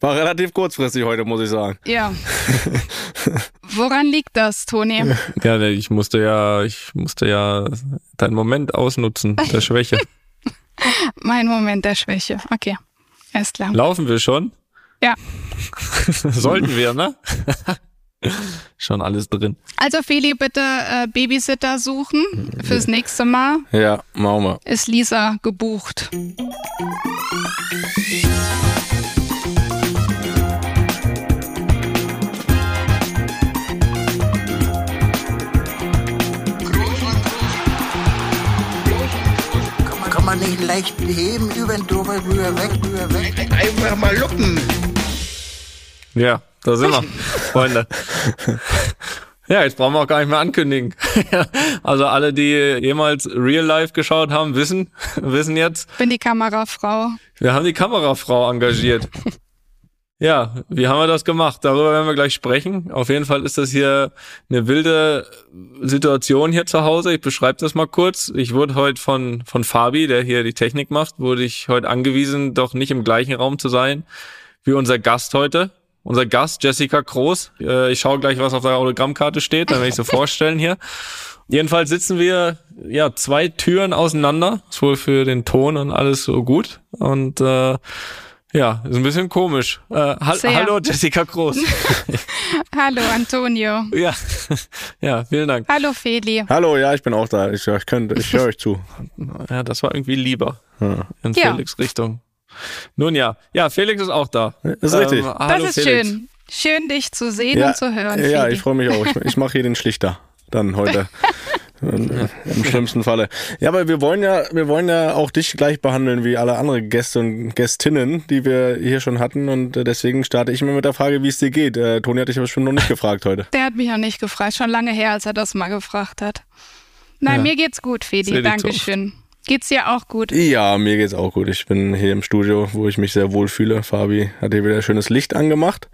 War relativ kurzfristig heute, muss ich sagen. Ja. Woran liegt das, Toni? Ja, ich musste ja, ich musste ja deinen Moment ausnutzen, der Schwäche. mein Moment der Schwäche. Okay. Alles klar. Laufen wir schon? Ja. Sollten wir, ne? schon alles drin. Also Feli, bitte äh, Babysitter suchen fürs nächste Mal. Ja, machen wir. Ist Lisa gebucht. Kann nicht leicht heben, über den drüber, rüber, weg, rüber, weg. Einfach mal luppen. Ja, da sind wir, Freunde. Ja, jetzt brauchen wir auch gar nicht mehr ankündigen. also alle, die jemals Real Life geschaut haben, wissen, wissen jetzt. Bin die Kamerafrau. Wir haben die Kamerafrau engagiert. Ja, wie haben wir das gemacht? Darüber werden wir gleich sprechen. Auf jeden Fall ist das hier eine wilde Situation hier zu Hause. Ich beschreibe das mal kurz. Ich wurde heute von, von Fabi, der hier die Technik macht, wurde ich heute angewiesen, doch nicht im gleichen Raum zu sein wie unser Gast heute. Unser Gast, Jessica Groß. Äh, ich schaue gleich, was auf der Autogrammkarte steht, dann werde ich so vorstellen hier. Jedenfalls sitzen wir ja zwei Türen auseinander. Ist wohl für den Ton und alles so gut. Und äh, ja, ist ein bisschen komisch. Äh, ha Sehr. hallo Jessica Groß. Hallo Antonio. ja, ja, vielen Dank. Hallo Feli. Hallo, ja, ich bin auch da. Ich, ich, ich höre euch zu. Ja, das war irgendwie lieber Ja. in Ja. Felix Richtung. Nun ja, ja, Felix ist auch da. Ähm, ist richtig. Das hallo ist Felix. schön. Schön, dich zu sehen Ja, und zu hören. ja Feli. ich freue mich auch. Ich, ich mache hier den Schlichter dann heute. Im schlimmsten Falle. Ja, aber wir wollen ja, wir wollen ja auch dich gleich behandeln wie alle andere Gäste und Gästinnen, die wir hier schon hatten. Und äh, deswegen starte ich immer mit der Frage, wie es dir geht. Äh, Toni hat dich aber bestimmt noch nicht gefragt heute. Der hat mich ja nicht gefragt. Schon lange her, als er das mal gefragt hat. Nein, Ja. mir geht's gut, dich Dankeschön. Geht's dir auch gut? Ja, mir geht's auch gut. Ich bin hier im Studio, wo ich mich sehr wohl fühle. Fabi hat hier wieder schönes Licht angemacht,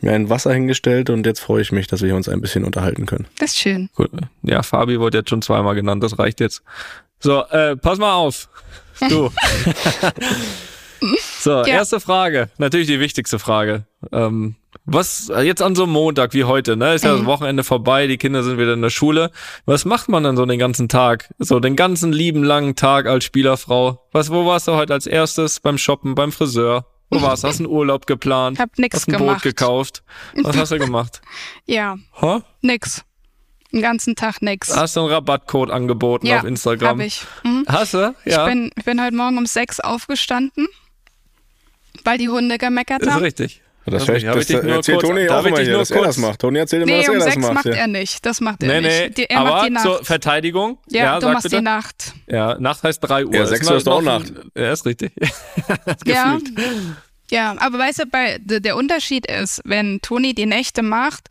mir ein Wasser hingestellt und jetzt freue ich mich, dass wir uns ein bisschen unterhalten können. Das ist schön. Gut. Ja, Fabi wurde jetzt schon zweimal genannt, das reicht jetzt. So, äh, pass mal auf. Du. so, erste Frage. Natürlich die wichtigste Frage. Ähm, was äh, jetzt an so einem Montag wie heute, ne? Ist ja das Wochenende vorbei, die Kinder sind wieder in der Schule. Was macht man dann so den ganzen Tag? So den ganzen lieben langen Tag als Spielerfrau. Was, wo warst du heute als erstes? Beim Shoppen, beim Friseur? Wo warst du? Hast einen Urlaub geplant? Hab nix Hast ein Boot gemacht. gekauft? Was hast du gemacht? Ja, Hä? nix. Den ganzen Tag nix. Hast du einen Rabattcode angeboten ja, auf Instagram? Hab ich. Mhm. Hast du? Ja. Ich, bin, ich bin heute Morgen um sechs aufgestanden, weil die Hunde gemeckert ist haben. richtig. Das, das dich nur erzählt Toni auch immer hier, dass er das macht. Toni erzählt immer, Nee, dass er um das sechs macht. macht ja. er nicht. Das macht er Nee, nee, nicht. Die, er macht aber die Nacht. zur Verteidigung. ja, du sag machst bitte. die Nacht. Ja, Nacht heißt 3 Uhr. Ja, Ist 6 mal Uhr ist auch Nacht. Ja, ist richtig. Ja, ja, aber weißt du, bei, der Unterschied ist, wenn Toni die Nächte macht,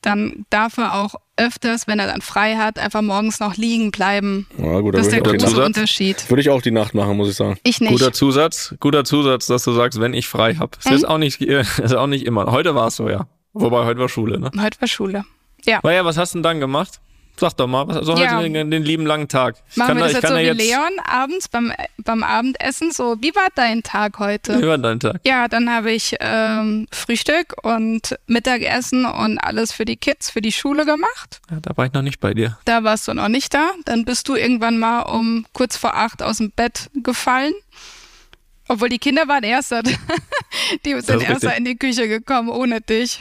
dann darf er auch öfters, wenn er dann frei hat, einfach morgens noch liegen bleiben. Ja, gut, Das ist der große Zusatz? Unterschied. würde ich auch die Nacht machen, muss ich sagen. Ich nicht. Guter Zusatz, guter Zusatz, dass du sagst, wenn ich frei hab. Das Mhm. ist auch nicht, ist auch nicht immer. Heute war es so, ja. Wobei heute war Schule, ne? Heute war Schule. Ja. Naja, was hast du denn dann gemacht? Sag doch mal, was, also Ja. heute den, den lieben langen Tag. Ich Machen wir da- das ich jetzt so kann wie da Leon abends beim, beim Abendessen? So, wie war dein Tag heute? Wie war dein Tag? Ja, dann habe ich ähm, Frühstück und Mittagessen und alles für die Kids, für die Schule gemacht. Ja, da war ich noch nicht bei dir. Da warst du noch nicht da. Dann bist du irgendwann mal um kurz vor acht aus dem Bett gefallen. Obwohl die Kinder waren erst, da. die sind ist erst richtig. in die Küche gekommen ohne dich.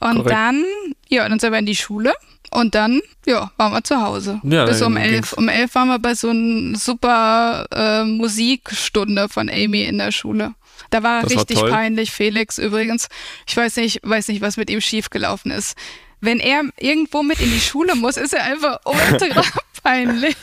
Und Korrekt. dann, ja, dann sind wir in die Schule und dann, ja, waren wir zu Hause. Ja, Bis um elf. Um elf waren wir bei so einer super äh, Musikstunde von Amy in der Schule. Da war Das war richtig toll. peinlich, Felix übrigens. Ich weiß nicht, weiß nicht, was mit ihm schiefgelaufen ist. Wenn er irgendwo mit in die Schule muss, ist er einfach ultra peinlich.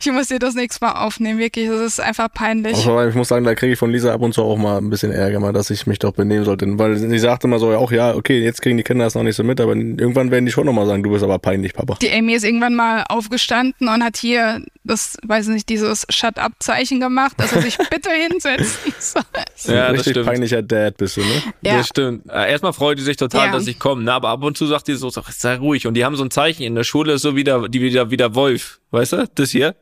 Ich muss dir das nächste Mal aufnehmen, wirklich. Das ist einfach peinlich. Aber ich muss sagen, da kriege ich von Lisa ab und zu auch mal ein bisschen Ärger, mal, dass ich mich doch benehmen sollte. Weil sie sagte immer so, ja, auch ja, okay, jetzt kriegen die Kinder das noch nicht so mit, aber irgendwann werden die schon nochmal sagen, du bist aber peinlich, Papa. Die Amy ist irgendwann mal aufgestanden und hat hier das, weiß nicht, dieses Shut-up-Zeichen gemacht, dass er sich bitte hinsetzen soll. Ja, das Richtig stimmt. peinlicher Dad bist du, ne? Ja. Das stimmt. Äh, Erstmal freut die sich total, Ja. dass ich komme, ne? aber ab und zu sagt die so, sag, sei ruhig. Und die haben so ein Zeichen in der Schule, ist so wie der, die wieder, wie der Wolf. Weißt du? Das hier.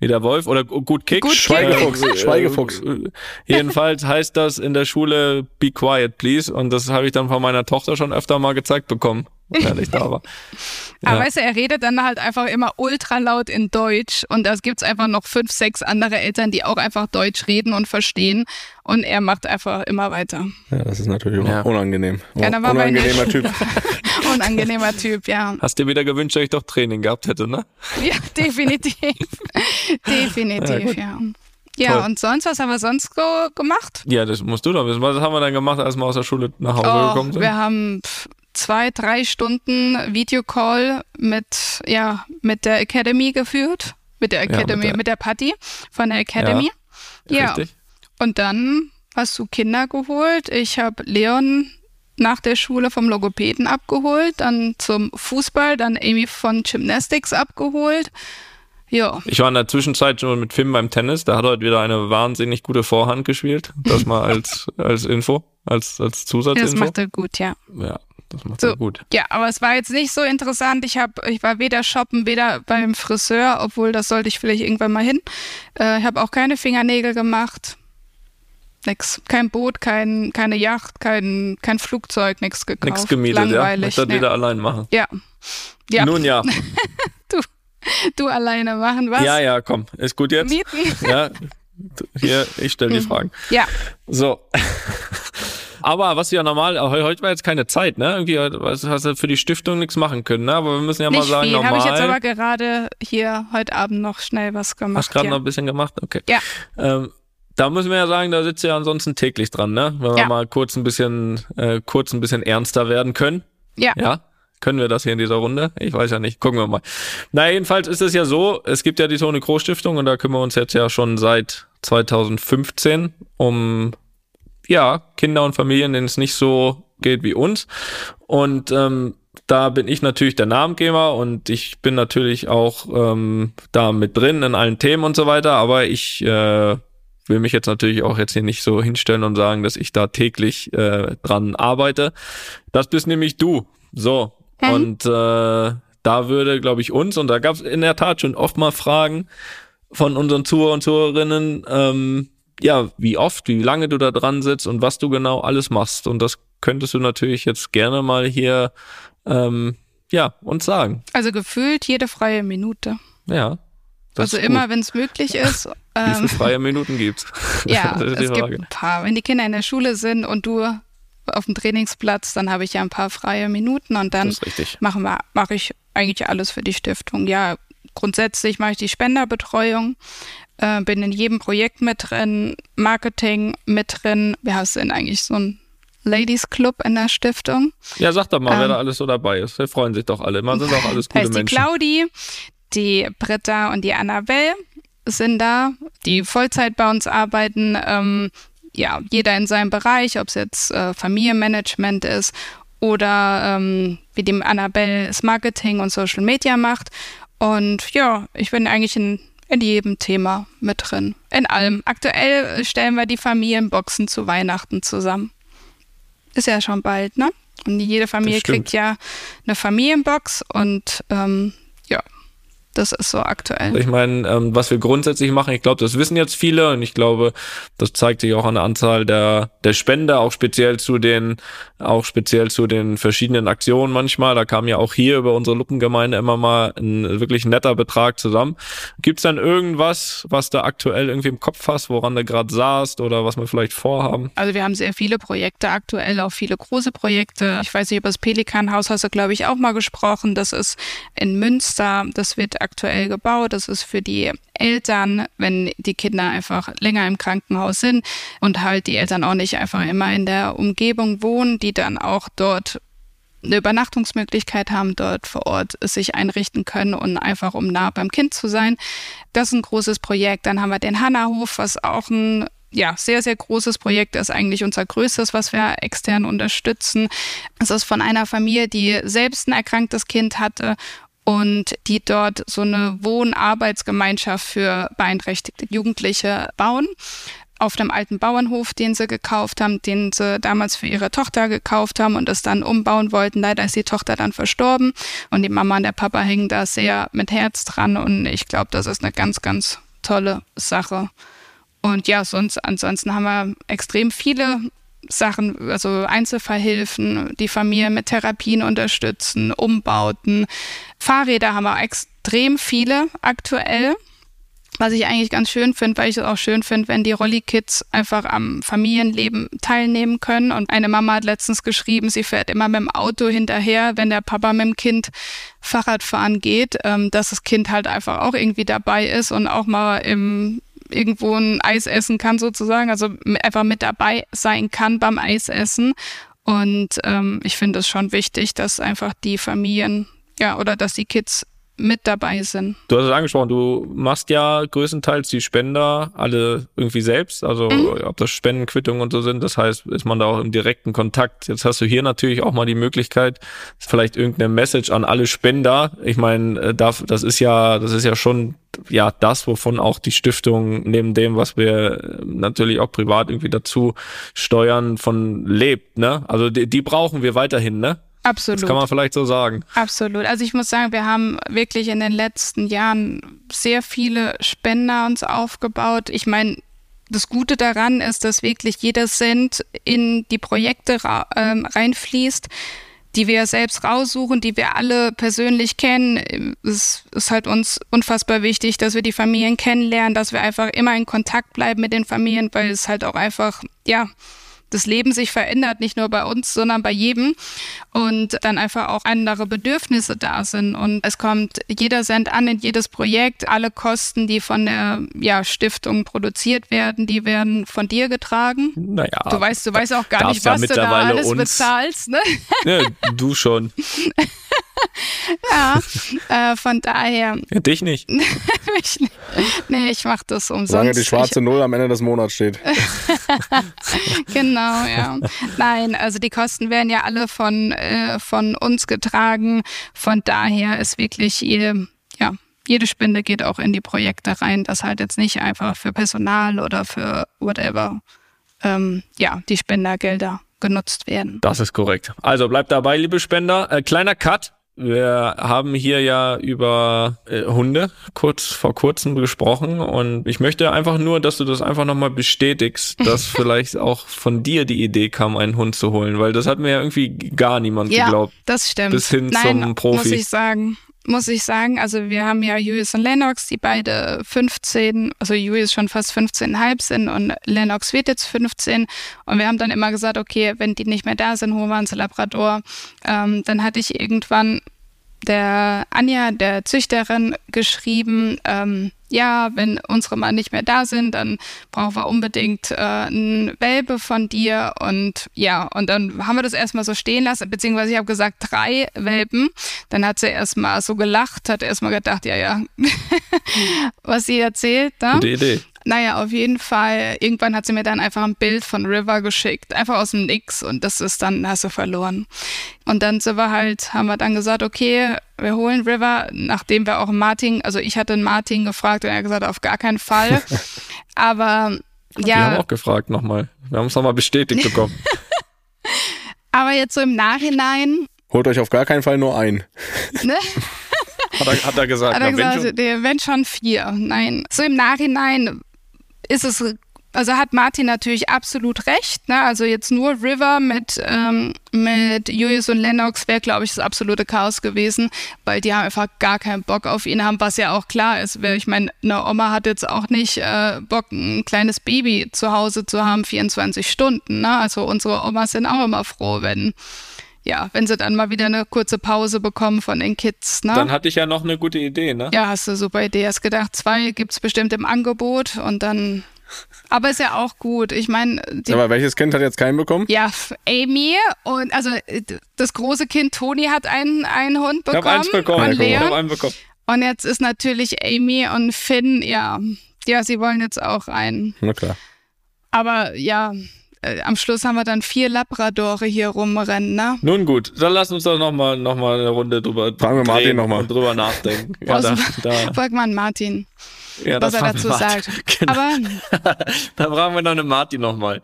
wie der Wolf oder gut Kick. Gut. Schweigefuchs, Äh, Schweigefuchs. äh, Jedenfalls heißt das in der Schule Be quiet, please. Und das habe ich dann von meiner Tochter schon öfter mal gezeigt bekommen, wenn ich da war. Aber Ja. weißt du, er redet dann halt einfach immer ultra laut in Deutsch und da gibt's einfach noch fünf, sechs andere Eltern, die auch einfach Deutsch reden und verstehen und er macht einfach immer weiter. Ja, das ist natürlich Ja. unangenehm. Ja, da war mein- Unangenehmer Typ. Unangenehmer Typ, ja. Hast dir wieder gewünscht, dass ich doch Training gehabt hätte, ne? Ja, definitiv. definitiv, ja. Ja, Toll. und sonst, was haben wir sonst so gemacht? Ja, das musst du doch wissen. Was haben wir dann gemacht, als wir aus der Schule nach Hause Oh, gekommen sind? wir haben pf, zwei, drei Stunden Videocall mit, ja, mit der Academy geführt. Mit der mit Academy, der- mit der Patty von der Academy. Ja. Richtig? Und dann hast du Kinder geholt. Ich habe Leon nach der Schule vom Logopäden abgeholt, dann zum Fußball, dann Amy von Gymnastics abgeholt. Ja, Ich war in der Zwischenzeit schon mit Finn beim Tennis. Der hat heute wieder eine wahnsinnig gute Vorhand gespielt. Das mal als, als Info, als, als das Zusatzinfo. macht er gut, ja. ja, das macht So. gut. Ja, aber es war jetzt nicht so interessant. Ich hab, ich war weder shoppen, weder beim Friseur, obwohl das sollte ich vielleicht irgendwann mal hin. Äh, ich habe auch keine Fingernägel gemacht. Nix. Kein Boot, kein, keine Yacht, kein, kein Flugzeug, nix gekauft. Nichts gemietet, ja. Langweilig. Muss das nee. wieder allein machen. Ja. Ja, Nun ja. du alleine machen, was? Ja, ja, komm. Ist gut jetzt? Mieten? Ja. Hier, ich stelle die Mhm. Fragen. Ja. So. Aber was ja normal, heu- heute war jetzt keine Zeit, ne? Irgendwie was, hast du für die Stiftung nichts machen können, ne? Aber wir müssen ja mal Nicht sagen, viel. normal. Habe ich jetzt aber gerade hier heute Abend noch schnell was gemacht. Hast gerade ja. noch ein bisschen gemacht? Okay. Ja. Ähm, da müssen wir ja sagen, da sitzt du ja ansonsten täglich dran, ne? Wenn wir Ja. mal kurz ein bisschen, äh, kurz ein bisschen ernster werden können. ja. Ja. Können wir das hier in dieser Runde? Ich weiß ja nicht. Gucken wir mal. Na, jedenfalls ist es ja so, es gibt ja die Tone Kroos Stiftung und da kümmern wir uns jetzt ja schon seit 2015 um, ja, Kinder und Familien, denen es nicht so geht wie uns. Und ähm, da bin ich natürlich der Namengeber und ich bin natürlich auch ähm, da mit drin in allen Themen und so weiter, aber ich äh, will mich jetzt natürlich auch jetzt hier nicht so hinstellen und sagen, dass ich da täglich äh, dran arbeite. Das bist nämlich du. So. Mhm. Und äh, da würde, glaube ich, uns, und da gab es in der Tat schon oft mal Fragen von unseren Zuhörer und Zuhörerinnen, ähm, ja, wie oft, wie lange du da dran sitzt und was du genau alles machst. Und das könntest du natürlich jetzt gerne mal hier, ähm, ja, uns sagen. Also gefühlt jede freie Minute. Ja. also immer, wenn es möglich ist. Wie Ähm, viele freie Minuten gibt's? ja, es gibt Frage. ein paar. Wenn die Kinder in der Schule sind und du auf dem Trainingsplatz, dann habe ich ja ein paar freie Minuten und dann machen wir, mache ich eigentlich alles für die Stiftung. Ja, grundsätzlich mache ich die Spenderbetreuung, äh, bin in jedem Projekt mit drin, Marketing mit drin. Wir sind eigentlich so ein Ladies Club in der Stiftung. Ja, sag doch mal, wer Ähm, da alles so dabei ist. Wir freuen sich doch alle. Man sind auch alles gute ist die Menschen. Claudi, die Britta und die Annabelle sind da, die Vollzeit bei uns arbeiten. Ähm, ja, jeder in seinem Bereich, ob es jetzt äh, Familienmanagement ist oder ähm, wie dem Annabelle das Marketing und Social Media macht. Und ja, ich bin eigentlich in, in jedem Thema mit drin. In allem. Aktuell stellen wir die Familienboxen zu Weihnachten zusammen. Ist ja schon bald, ne? Und jede Familie kriegt ja eine Familienbox und ähm, das ist so aktuell. Ich meine, ähm, was wir grundsätzlich machen, ich glaube, das wissen jetzt viele und ich glaube, das zeigt sich auch an der Anzahl der, der Spender, auch speziell zu den, auch speziell zu den verschiedenen Aktionen manchmal. Da kam ja auch hier über unsere Luppengemeinde immer mal ein wirklich netter Betrag zusammen. Gibt's dann irgendwas, was du aktuell irgendwie im Kopf hast, woran du gerade saßt oder was wir vielleicht vorhaben? Also wir haben sehr viele Projekte aktuell, auch viele große Projekte. Ich weiß nicht, über das Pelikanhaus hast du, glaube ich, auch mal gesprochen. Das ist in Münster, das wird aktuell gebaut. Das ist für die Eltern, wenn die Kinder einfach länger im Krankenhaus sind und halt die Eltern auch nicht einfach immer in der Umgebung wohnen, die dann auch dort eine Übernachtungsmöglichkeit haben, dort vor Ort sich einrichten können und einfach um nah beim Kind zu sein. Das ist ein großes Projekt. Dann haben wir den Hannahof, was auch ein ja, sehr, sehr großes Projekt ist eigentlich unser größtes, was wir extern unterstützen. Es ist von einer Familie, die selbst ein erkranktes Kind hatte und die dort so eine Wohn-Arbeitsgemeinschaft für beeinträchtigte Jugendliche bauen auf dem alten Bauernhof, den sie gekauft haben, den sie damals für ihre Tochter gekauft haben und es dann umbauen wollten. Leider ist die Tochter dann verstorben und die Mama und der Papa hängen da sehr mit Herz dran und ich glaube, das ist eine ganz, ganz tolle Sache. Und ja, sonst, ansonsten haben wir extrem viele Sachen, also Einzelfallhilfen, die Familien mit Therapien unterstützen, Umbauten. Fahrräder haben wir extrem viele aktuell. Was ich eigentlich ganz schön finde, weil ich es auch schön finde, wenn die Rolli-Kids einfach am Familienleben teilnehmen können. Und eine Mama hat letztens geschrieben, sie fährt immer mit dem Auto hinterher, wenn der Papa mit dem Kind Fahrrad fahren geht, ähm, dass das Kind halt einfach auch irgendwie dabei ist und auch mal im irgendwo ein Eis essen kann sozusagen, also einfach mit dabei sein kann beim Eisessen. Und ähm, ich finde es schon wichtig, dass einfach die Familien, ja, oder dass die Kids mit dabei sind. Du hast es angesprochen, du machst ja größtenteils die Spender alle irgendwie selbst, also mhm. ob das Spendenquittungen und so sind, das heißt, ist man da auch im direkten Kontakt. Jetzt hast du hier natürlich auch mal die Möglichkeit, vielleicht irgendeine Message an alle Spender. Ich meine, äh, das ist ja, das ist ja schon ja das, wovon auch die Stiftung neben dem, was wir natürlich auch privat irgendwie dazu steuern, von lebt, ne? Also die, die brauchen wir weiterhin, ne? Absolut. Das kann man vielleicht so sagen. Absolut. Also ich muss sagen, wir haben wirklich in den letzten Jahren sehr viele Spender uns aufgebaut. Ich meine, das Gute daran ist, dass wirklich jeder Cent in die Projekte ähm, reinfließt, die wir selbst raussuchen, die wir alle persönlich kennen. Es ist halt uns unfassbar wichtig, dass wir die Familien kennenlernen, dass wir einfach immer in Kontakt bleiben mit den Familien, weil es halt auch einfach, ja, das Leben sich verändert, nicht nur bei uns, sondern bei jedem und dann einfach auch andere Bedürfnisse da sind und es kommt jeder Cent an in jedes Projekt, alle Kosten, die von der ja, Stiftung produziert werden, die werden von dir getragen. Naja. Du weißt, du weißt auch gar nicht, was du da alles uns, bezahlst, ne? Ja, du schon. ja, äh, von daher. Ja, dich nicht. nee, ich mach das umsonst. Solange die schwarze ich, Null am Ende des Monats steht. genau, ja. Nein, also die Kosten werden ja alle von, äh, von uns getragen. Von daher ist wirklich jede, ja, jede Spende geht auch in die Projekte rein, das halt jetzt nicht einfach für Personal oder für whatever, ähm, ja, die Spendergelder genutzt werden. Das ist korrekt. Also bleibt dabei, liebe Spender. Äh, kleiner Cut. Wir haben hier ja über äh, Hunde kurz vor kurzem gesprochen und ich möchte einfach nur, dass du das einfach nochmal bestätigst, dass vielleicht auch von dir die Idee kam, einen Hund zu holen, weil das hat mir ja irgendwie gar niemand ja, geglaubt. Das stimmt. Bis hin Nein, zum Profi. Muss ich sagen muss ich sagen. Also wir haben ja Julius und Lennox, die beide 15, also Julius schon fast 15,5 sind und Lennox wird jetzt 15. Und wir haben dann immer gesagt, okay, wenn die nicht mehr da sind, holen wir uns Labrador. Ähm, dann hatte ich irgendwann der Anja, der Züchterin, geschrieben, ähm, ja, wenn unsere Mann nicht mehr da sind, dann brauchen wir unbedingt äh, einen Welpe von dir. Und ja, und dann haben wir das erstmal so stehen lassen, beziehungsweise ich habe gesagt, drei Welpen. Dann hat sie erstmal so gelacht, hat erstmal gedacht, ja, ja, was sie erzählt. Ne? Gute Idee. Naja, auf jeden Fall, irgendwann hat sie mir dann einfach ein Bild von River geschickt, einfach aus dem Nix und das ist dann, hast du verloren. Und dann sind wir halt, haben wir dann gesagt, okay, wir holen River, nachdem wir auch Martin, also ich hatte Martin gefragt und er hat gesagt, auf gar keinen Fall. Aber ja. Wir haben auch gefragt nochmal. Wir haben es nochmal bestätigt bekommen. Aber jetzt so im Nachhinein. Holt euch auf gar keinen Fall nur ein. Ne? Hat er, hat er gesagt, hat er gesagt wenn, schon? wenn schon vier. Nein. So im Nachhinein ist es, also hat Martin natürlich absolut recht. Ne? Also jetzt nur River mit, ähm, mit Julius und Lennox wäre, glaube ich, das absolute Chaos gewesen, weil die haben einfach gar keinen Bock auf ihn haben, was ja auch klar ist. Ich meine, eine Oma hat jetzt auch nicht äh, Bock, ein kleines Baby zu Hause zu haben, 24 Stunden. Ne? Also unsere Omas sind auch immer froh, wenn ja, wenn sie dann mal wieder eine kurze Pause bekommen von den Kids. Ne? Dann hatte ich ja noch eine gute Idee, ne? Ja, hast du super Idee. Hast gedacht, zwei gibt's bestimmt im Angebot und dann. Aber ist ja auch gut. Ich meine. Aber welches Kind hat jetzt keinen bekommen? Ja, Amy und also das große Kind Toni hat einen, einen Hund bekommen. Ich habe eins bekommen. Ich hab einen bekommen. Und jetzt ist natürlich Amy und Finn, ja, ja, sie wollen jetzt auch einen. Na klar. Aber ja, äh, am Schluss haben wir dann vier Labradore hier rumrennen, ne? Nun gut, dann lass uns doch nochmal noch mal eine Runde drüber Fragen wir Martin noch mal. drüber nachdenken. ja, da, da. Frag mal Martin. Ja, was das er dazu sagt. Genau. Aber da brauchen wir noch eine Martin nochmal.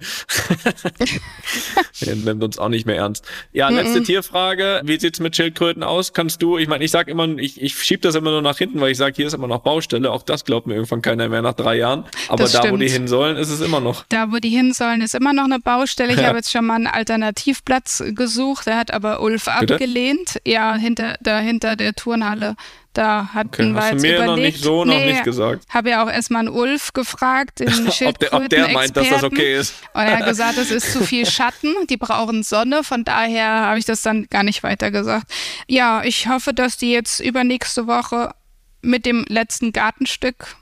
Der nimmt uns auch nicht mehr ernst. Ja, letzte Tierfrage. Wie sieht's mit Schildkröten aus? Kannst du, ich meine, ich sag immer, ich, ich schieb das immer nur nach hinten, weil ich sage, hier ist immer noch Baustelle. Auch das glaubt mir irgendwann keiner mehr nach drei Jahren. Aber Das da, wo stimmt. die hin sollen, ist es immer noch. da, wo die hin sollen, ist immer noch eine Baustelle. Ich Ja. habe jetzt schon mal einen Alternativplatz gesucht. Der hat aber Ulf Bitte? abgelehnt. Ja, hinter, da hinter der Turnhalle. Da hatten Okay, wir jetzt mir überlegt. noch nicht so noch nicht gesagt. Habe ja auch erstmal einen Ulf gefragt, den Ob der, ob der meint, dass das okay ist. Und er hat gesagt, es ist zu viel Schatten, die brauchen Sonne, von daher habe ich das dann gar nicht weiter gesagt. Ja, ich hoffe, dass die jetzt übernächste Woche mit dem letzten Gartenstück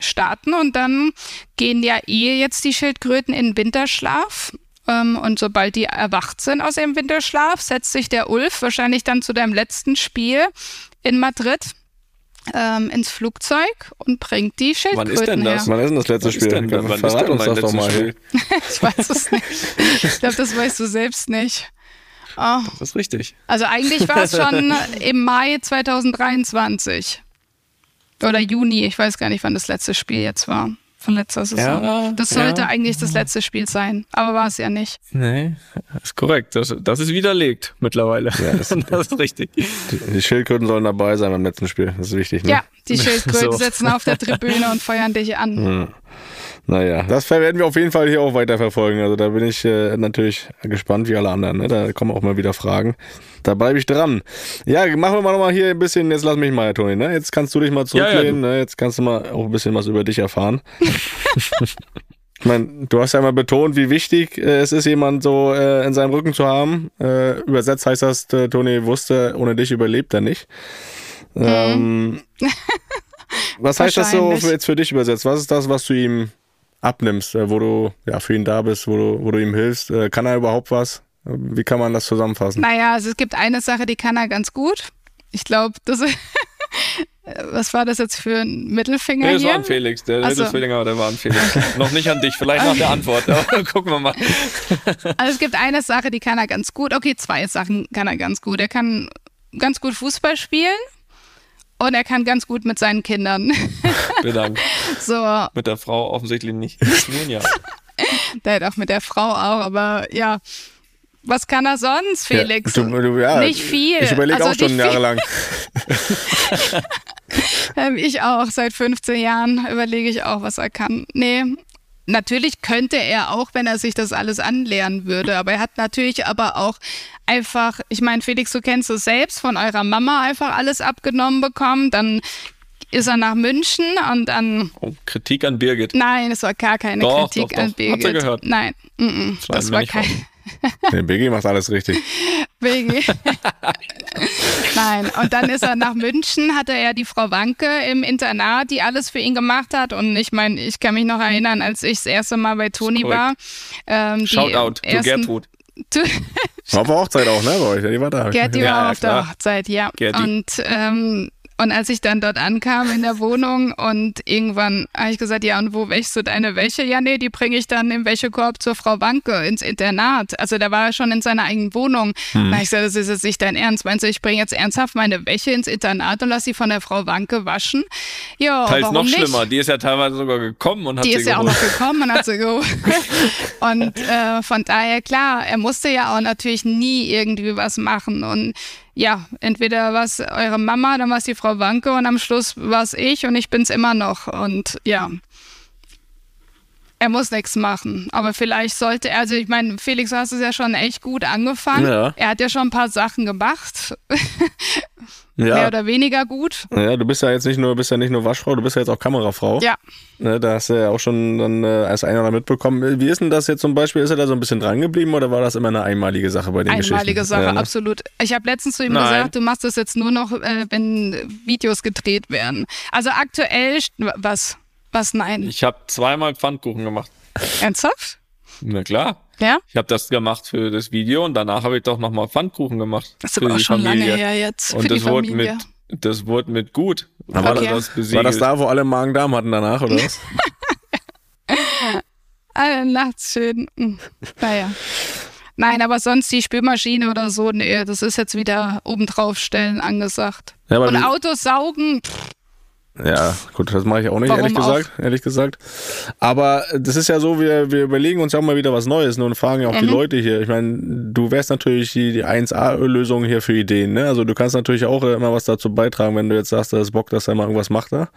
starten und dann gehen ja eh jetzt die Schildkröten in Winterschlaf. Ähm, und sobald die erwacht sind aus ihrem Winterschlaf, setzt sich der Ulf wahrscheinlich dann zu deinem letzten Spiel in Madrid ähm, ins Flugzeug und bringt die Wann Schildkröten ist denn das? her. Wann ist denn das letzte Was ist Spiel? denn, wann ist Verrat denn uns das doch mal. Spiel? Ich weiß es nicht. Ich glaube, das weißt du selbst nicht. Oh, Das ist richtig. also eigentlich war es schon im Mai 2023. Oder Juni, ich weiß gar nicht, wann das letzte Spiel jetzt war. Von letzter Saison. Ja, das sollte ja. eigentlich das letzte Spiel sein, aber war es ja nicht. Nee, ist korrekt. Das, das ist widerlegt mittlerweile. Ja, das- das ist richtig. Die, die Schildkröten sollen dabei sein beim letzten Spiel. Das ist wichtig, ne? Ja, die Schildkröten So. sitzen auf der Tribüne und feuern dich an. Naja, das werden wir auf jeden Fall hier auch weiter verfolgen. Also da bin ich äh, natürlich gespannt wie alle anderen. Ne? Da kommen auch mal wieder Fragen. Da bleibe ich dran. Ja, machen wir mal nochmal hier ein bisschen, jetzt lass mich mal, Toni. Ne? Jetzt kannst du dich mal Ja, ja, zurücklehnen. ne? Jetzt kannst du mal auch ein bisschen was über dich erfahren. Ich meine, du hast ja mal betont, wie wichtig äh, es ist, jemand so äh, in seinem Rücken zu haben. Äh, übersetzt heißt das, äh, Toni wusste, ohne dich überlebt er nicht. Ähm, was heißt das so für, jetzt für dich übersetzt? Was ist das, was du ihm abnimmst, äh, wo du ja für ihn da bist, wo du, wo du ihm hilfst? Äh, kann er überhaupt was? Äh, Wie kann man das zusammenfassen? Naja, also es gibt eine Sache, die kann er ganz gut. Ich glaube, das Was war das jetzt für ein Mittelfinger Nee, das war hier? ein Felix. Der Ach so. Mittelfinger, der war ein Felix. Noch nicht an dich, vielleicht nach der Antwort. Aber gucken wir mal. Also es gibt eine Sache, die kann er ganz gut. Okay, zwei Sachen kann er ganz gut. Er kann ganz gut Fußball spielen und er kann ganz gut mit seinen Kindern. Bedankt. so, Mit der Frau offensichtlich nicht. Nun ja. der hat auch mit der Frau auch, aber ja. Was kann er sonst, Felix? Ja, du, du, ja, Nicht viel. Ich überlege Also auch schon jahrelang. Ähm, ich auch. Seit 15 Jahren überlege ich auch, was er kann. Nee, natürlich könnte er auch, wenn er sich das alles anlernen würde. Aber er hat natürlich aber auch einfach, ich meine, Felix, du kennst es selbst, von eurer Mama einfach alles abgenommen bekommen. Dann ist er nach München und dann, Oh, Kritik an Birgit. nein, es war gar keine Doch, Kritik doch, doch. an Hat sie Birgit. gehört. Nein, mm -mm, das war kein. Nee, Biggie macht alles richtig. Wegen. Nein, und dann ist er nach München, hatte er die Frau Wanke im Internat, die alles für ihn gemacht hat. Und ich meine, ich kann mich noch erinnern, als ich das erste Mal bei Toni war. Ähm, Shoutout to ersten- Gertrud. War auf der Hochzeit auch, ne, bei euch? Die war da. Gerti Ja, war auf der. Hochzeit, ja. Gerti. Und, ähm, und als ich dann dort ankam in der Wohnung und irgendwann habe ich gesagt, ja, und wo wäschst du deine Wäsche? Ja, nee, die bringe ich dann im Wäschekorb zur Frau Wanke ins Internat. Also da war er schon in seiner eigenen Wohnung. Hm. Da ich gesagt, das ist jetzt nicht dein Ernst. Meinst du, ich bringe jetzt ernsthaft meine Wäsche ins Internat und lass sie von der Frau Wanke waschen? Ja, Teils warum noch nicht? schlimmer. Die ist ja teilweise sogar gekommen und hat Die sie ist ja auch geholt. noch gekommen und hat sie geholt. Und äh, von daher, klar, er musste ja auch natürlich nie irgendwie was machen. Und ja, entweder war es eure Mama, dann war es die Frau Wanke und am Schluss war es ich und ich bin's immer noch. Und ja, er muss nichts machen. Aber vielleicht sollte er, also ich meine, Felix, du hast es ja schon echt gut angefangen. Ja. Er hat ja schon ein paar Sachen gemacht. Mehr Ja, oder weniger gut. ja, du bist ja jetzt nicht nur, bist ja nicht nur Waschfrau, du bist ja jetzt auch Kamerafrau. Ja. Ne, da hast du ja auch schon dann äh, als einer mitbekommen. Wie ist denn das jetzt zum Beispiel? Ist er da so ein bisschen dran geblieben oder war das immer eine einmalige Sache bei den Geschichten? Einmalige Sache, Ja, ne? absolut. Ich habe letztens zu ihm Nein. gesagt, du machst das jetzt nur noch, äh, wenn Videos gedreht werden. Also aktuell, was? Was nein? Ich habe zweimal Pfannkuchen gemacht. Ernsthaft? Na klar. Ja? Ich habe das gemacht für das Video und danach habe ich doch nochmal Pfannkuchen gemacht. Das ist für aber auch schon Familie. lange her jetzt. Und für die das wurde Familie. mit, das wurde mit gut. War Okay. das War besiegelt. das da, wo alle Magen-Darm hatten danach, oder was? Alle nachts schön. Hm. Naja. Nein, aber sonst die Spülmaschine oder so, nee, das ist jetzt wieder obendrauf stellen angesagt. Ja, aber Und Autos saugen, pff, Ja, gut, das mache ich auch nicht, Warum ehrlich gesagt, ehrlich gesagt. Aber das ist ja so, wir, wir überlegen uns ja auch mal wieder was Neues ne, und fragen ja auch die Leute hier. Ich meine, du wärst natürlich die, die 1A-Lösung hier für Ideen, ne? Also du kannst natürlich auch immer was dazu beitragen, wenn du jetzt sagst, du hast Bock, dass er mal irgendwas macht da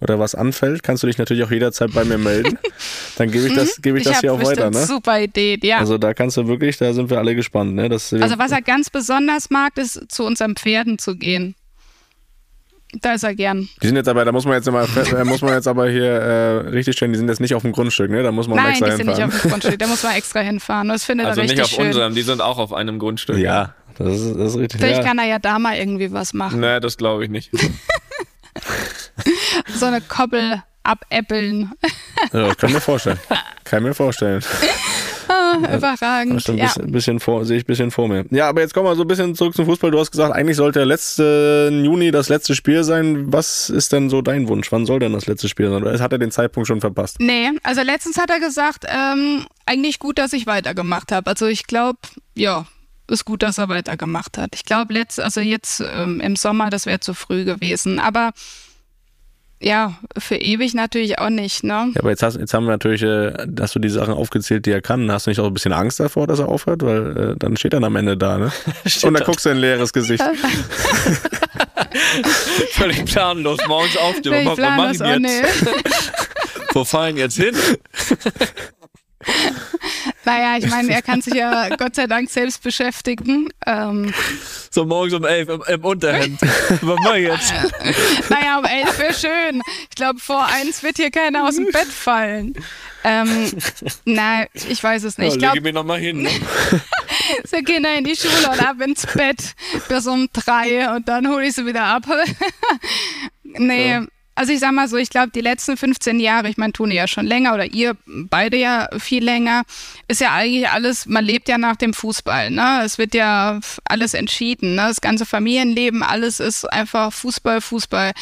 oder was anfällt, kannst du dich natürlich auch jederzeit bei mir melden. Dann gebe ich das, gebe ich das hab hier auch weiter, ne? Super Idee, ja. Also, Also da kannst du wirklich, da sind wir alle gespannt, ne? Das, was er ganz besonders mag, ist zu unseren Pferden zu gehen. Da ist er gern. Die sind jetzt aber, da muss man jetzt immer, da muss man jetzt aber hier äh, richtig stellen, die sind jetzt nicht auf dem Grundstück, ne? Da muss man Nein, extra die sind nicht hinfahren. auf dem Grundstück. Da muss man extra hinfahren. Das findet Also er nicht richtig auf schön. unserem, die sind auch auf einem Grundstück. ja, das ist, das ist richtig. Vielleicht Ja. kann er ja da mal irgendwie was machen. Nee, das glaube ich nicht. So eine Koppel abäppeln. ja, das kann ich mir vorstellen. Kann ich mir vorstellen. Überragend. Stimmt, Ja. bisschen, bisschen vor, sehe ich ein bisschen vor mir. Ja, aber jetzt kommen wir so ein bisschen zurück zum Fußball. Du hast gesagt, eigentlich sollte letzte Juni das letzte Spiel sein. Was ist denn so dein Wunsch? Wann soll denn das letzte Spiel sein? Oder hat er den Zeitpunkt schon verpasst? Nee, also letztens hat er gesagt, ähm, eigentlich gut, dass ich weitergemacht habe. Also ich glaube, ja, ist gut, dass er weitergemacht hat. Ich glaube, letzt, also jetzt ähm, im Sommer, das wäre zu früh gewesen. Aber ja, für ewig natürlich auch nicht, ne? Ja, aber jetzt, hast, jetzt haben wir natürlich, äh, hast du die Sachen aufgezählt, die er kann. Hast du nicht auch ein bisschen Angst davor, dass er aufhört? Weil äh, dann steht er am Ende da, ne? Und dann guckst du in ein leeres Gesicht. Völlig planlos morgens aufstehen. Ich Was, was plan mach das ich jetzt? Wo fahren jetzt hin? Naja, ich meine, er kann sich ja Gott sei Dank selbst beschäftigen. Ähm, So morgens um elf im, im Unterhemd. Was mach ich jetzt? naja, um elf wäre schön. Ich glaube, vor eins wird hier keiner aus dem Bett fallen. Ähm, na, ich weiß es nicht. Ja, Ich leg glaube, ich mich nochmal hin. Ne? sie Kinder in die Schule und ab ins Bett bis um drei und dann hole ich sie wieder ab. nee, also ich sag mal so, ich glaube, die letzten 15 Jahre, ich meine, tun ja schon länger oder ihr beide ja viel länger, ist ja eigentlich alles, man lebt ja nach dem Fußball, ne? Es wird ja alles entschieden, ne? Das ganze Familienleben, alles ist einfach Fußball, Fußball.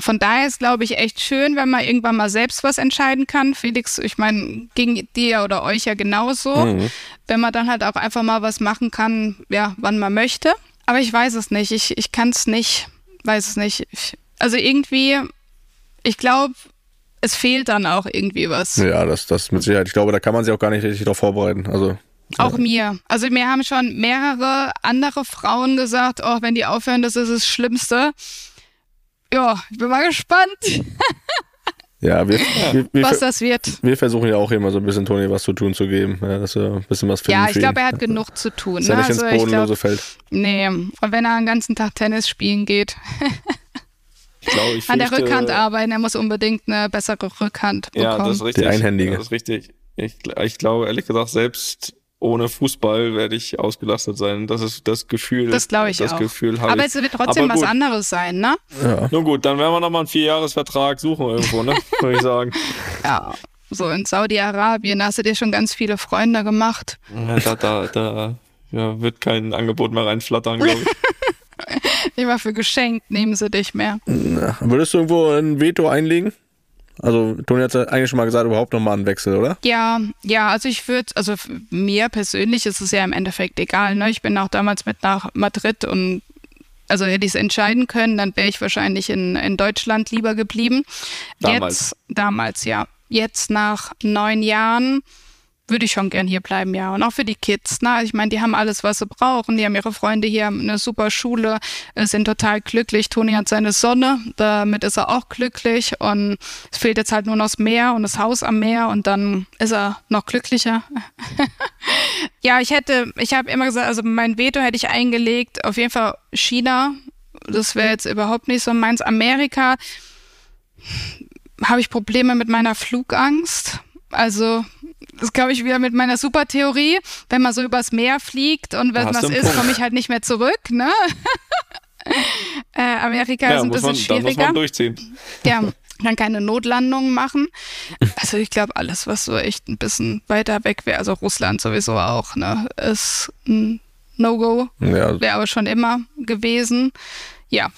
Von daher ist, glaube ich, echt schön, wenn man irgendwann mal selbst was entscheiden kann. Felix, ich meine, gegen dir oder euch ja genauso. Wenn man dann halt auch einfach mal was machen kann, ja, wann man möchte. Aber ich weiß es nicht. Ich, ich kann es nicht. Weiß es nicht. Ich, also irgendwie, ich glaube, es fehlt dann auch irgendwie was. Ja, das, das mit Sicherheit. Ich glaube, da kann man sich auch gar nicht richtig darauf vorbereiten. Also, Auch mir. Also mir haben schon mehrere andere Frauen gesagt, oh, wenn die aufhören, das ist das Schlimmste. Ja, ich bin mal gespannt, ja, wir, wir, wir, was das wird. wir versuchen ja auch mal so ein bisschen Toni was zu tun zu geben. Ja, dass wir ein bisschen was finden. Ja, ich glaube, er hat genug zu tun. Dass Ne? er nicht ins Also ich Bodenlose glaube, fällt. nee. Und wenn er den ganzen Tag Tennis spielen geht, Ich glaube, ich an der Rückhand arbeiten, er muss unbedingt eine bessere Rückhand bekommen. Ja, das ist richtig. Die Einhändige. Das ist richtig. Ich, ich glaube, ehrlich gesagt, selbst ohne Fußball werde ich ausgelastet sein. Das ist das Gefühl. Das glaube ich das auch. Gefühl habe Aber ich. es wird trotzdem was anderes sein, ne? Nun gut, dann werden wir nochmal einen Vierjahresvertrag suchen irgendwo, ne? Würde ich sagen. Ja. So in Saudi-Arabien hast du dir schon ganz viele Freunde gemacht. Ja, Da, da, da ja, wird kein Angebot mehr reinflattern, glaube ich. Ich war für geschenkt, nehmen sie dich mehr. Würdest du irgendwo ein Veto einlegen? Also, Toni hat ja eigentlich schon mal gesagt, überhaupt nochmal einen Wechsel, oder? Ja, ja, also ich würde, also mir persönlich ist es ja im Endeffekt egal. Ne? Ich bin auch damals mit nach Madrid und also hätte ich es entscheiden können, dann wäre ich wahrscheinlich in, in Deutschland lieber geblieben. Damals. Jetzt, damals, ja. Jetzt nach neun Jahren würde ich schon gern hier bleiben, ja. Und auch für die Kids, ne? Ich meine, die haben alles, was sie brauchen. Die haben ihre Freunde hier, haben eine super Schule, äh, sind total glücklich. Toni hat seine Sonne, damit ist er auch glücklich. Und es fehlt jetzt halt nur noch das Meer und das Haus am Meer und dann ist er noch glücklicher. ja, ich hätte, ich habe immer gesagt, also mein Veto hätte ich eingelegt, auf jeden Fall China. Das wäre jetzt überhaupt nicht so meins. Amerika habe ich Probleme mit meiner Flugangst. Also, das glaube ich wieder mit meiner Supertheorie. Wenn man so übers Meer fliegt und wenn was ist, komme ich halt nicht mehr zurück, ne? äh, Amerika ist Ja, ein muss bisschen man, da muss schwieriger. man durchziehen. Ja, kann keine Notlandungen machen. Also ich glaube, alles, was so echt ein bisschen weiter weg wäre, also Russland sowieso auch, ne, ist ein No-Go. Ja, Wäre aber schon immer gewesen. Ja.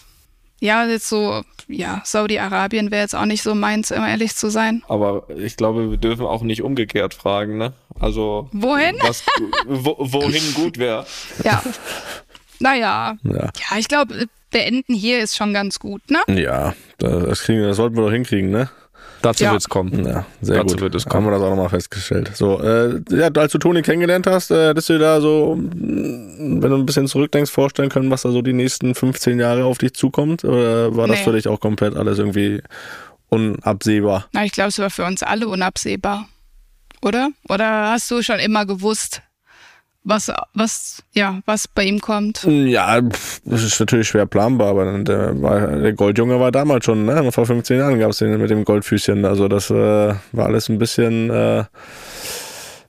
Ja, jetzt so, ja, Saudi-Arabien wäre jetzt auch nicht so meins, um ehrlich zu sein. Aber ich glaube, wir dürfen auch nicht umgekehrt fragen, ne? Also. Wohin? Was, wo, wohin gut wäre. Ja. Naja. ja. Ja, ich glaube, beenden hier ist schon ganz gut, ne? Ja, das, kriegen, das sollten wir doch hinkriegen, ne? Dazu Ja. wird's kommen. Ja, sehr Dazu gut. wird es Haben kommen. wir das auch nochmal festgestellt. So, äh, ja, als du Toni kennengelernt hast, äh, hättest du dir da so, mh, wenn du ein bisschen zurückdenkst, vorstellen können, was da so die nächsten 15 Jahre auf dich zukommt? Oder war das Nee. für dich auch komplett alles irgendwie unabsehbar? Na, ich glaube, es war für uns alle unabsehbar. Oder? Oder hast du schon immer gewusst, was, was, ja, was bei ihm kommt? Ja, das ist natürlich schwer planbar, aber der, der Goldjunge war damals schon, ne? Vor 15 Jahren gab es den mit dem Goldfüßchen. Also das äh, war alles ein bisschen äh,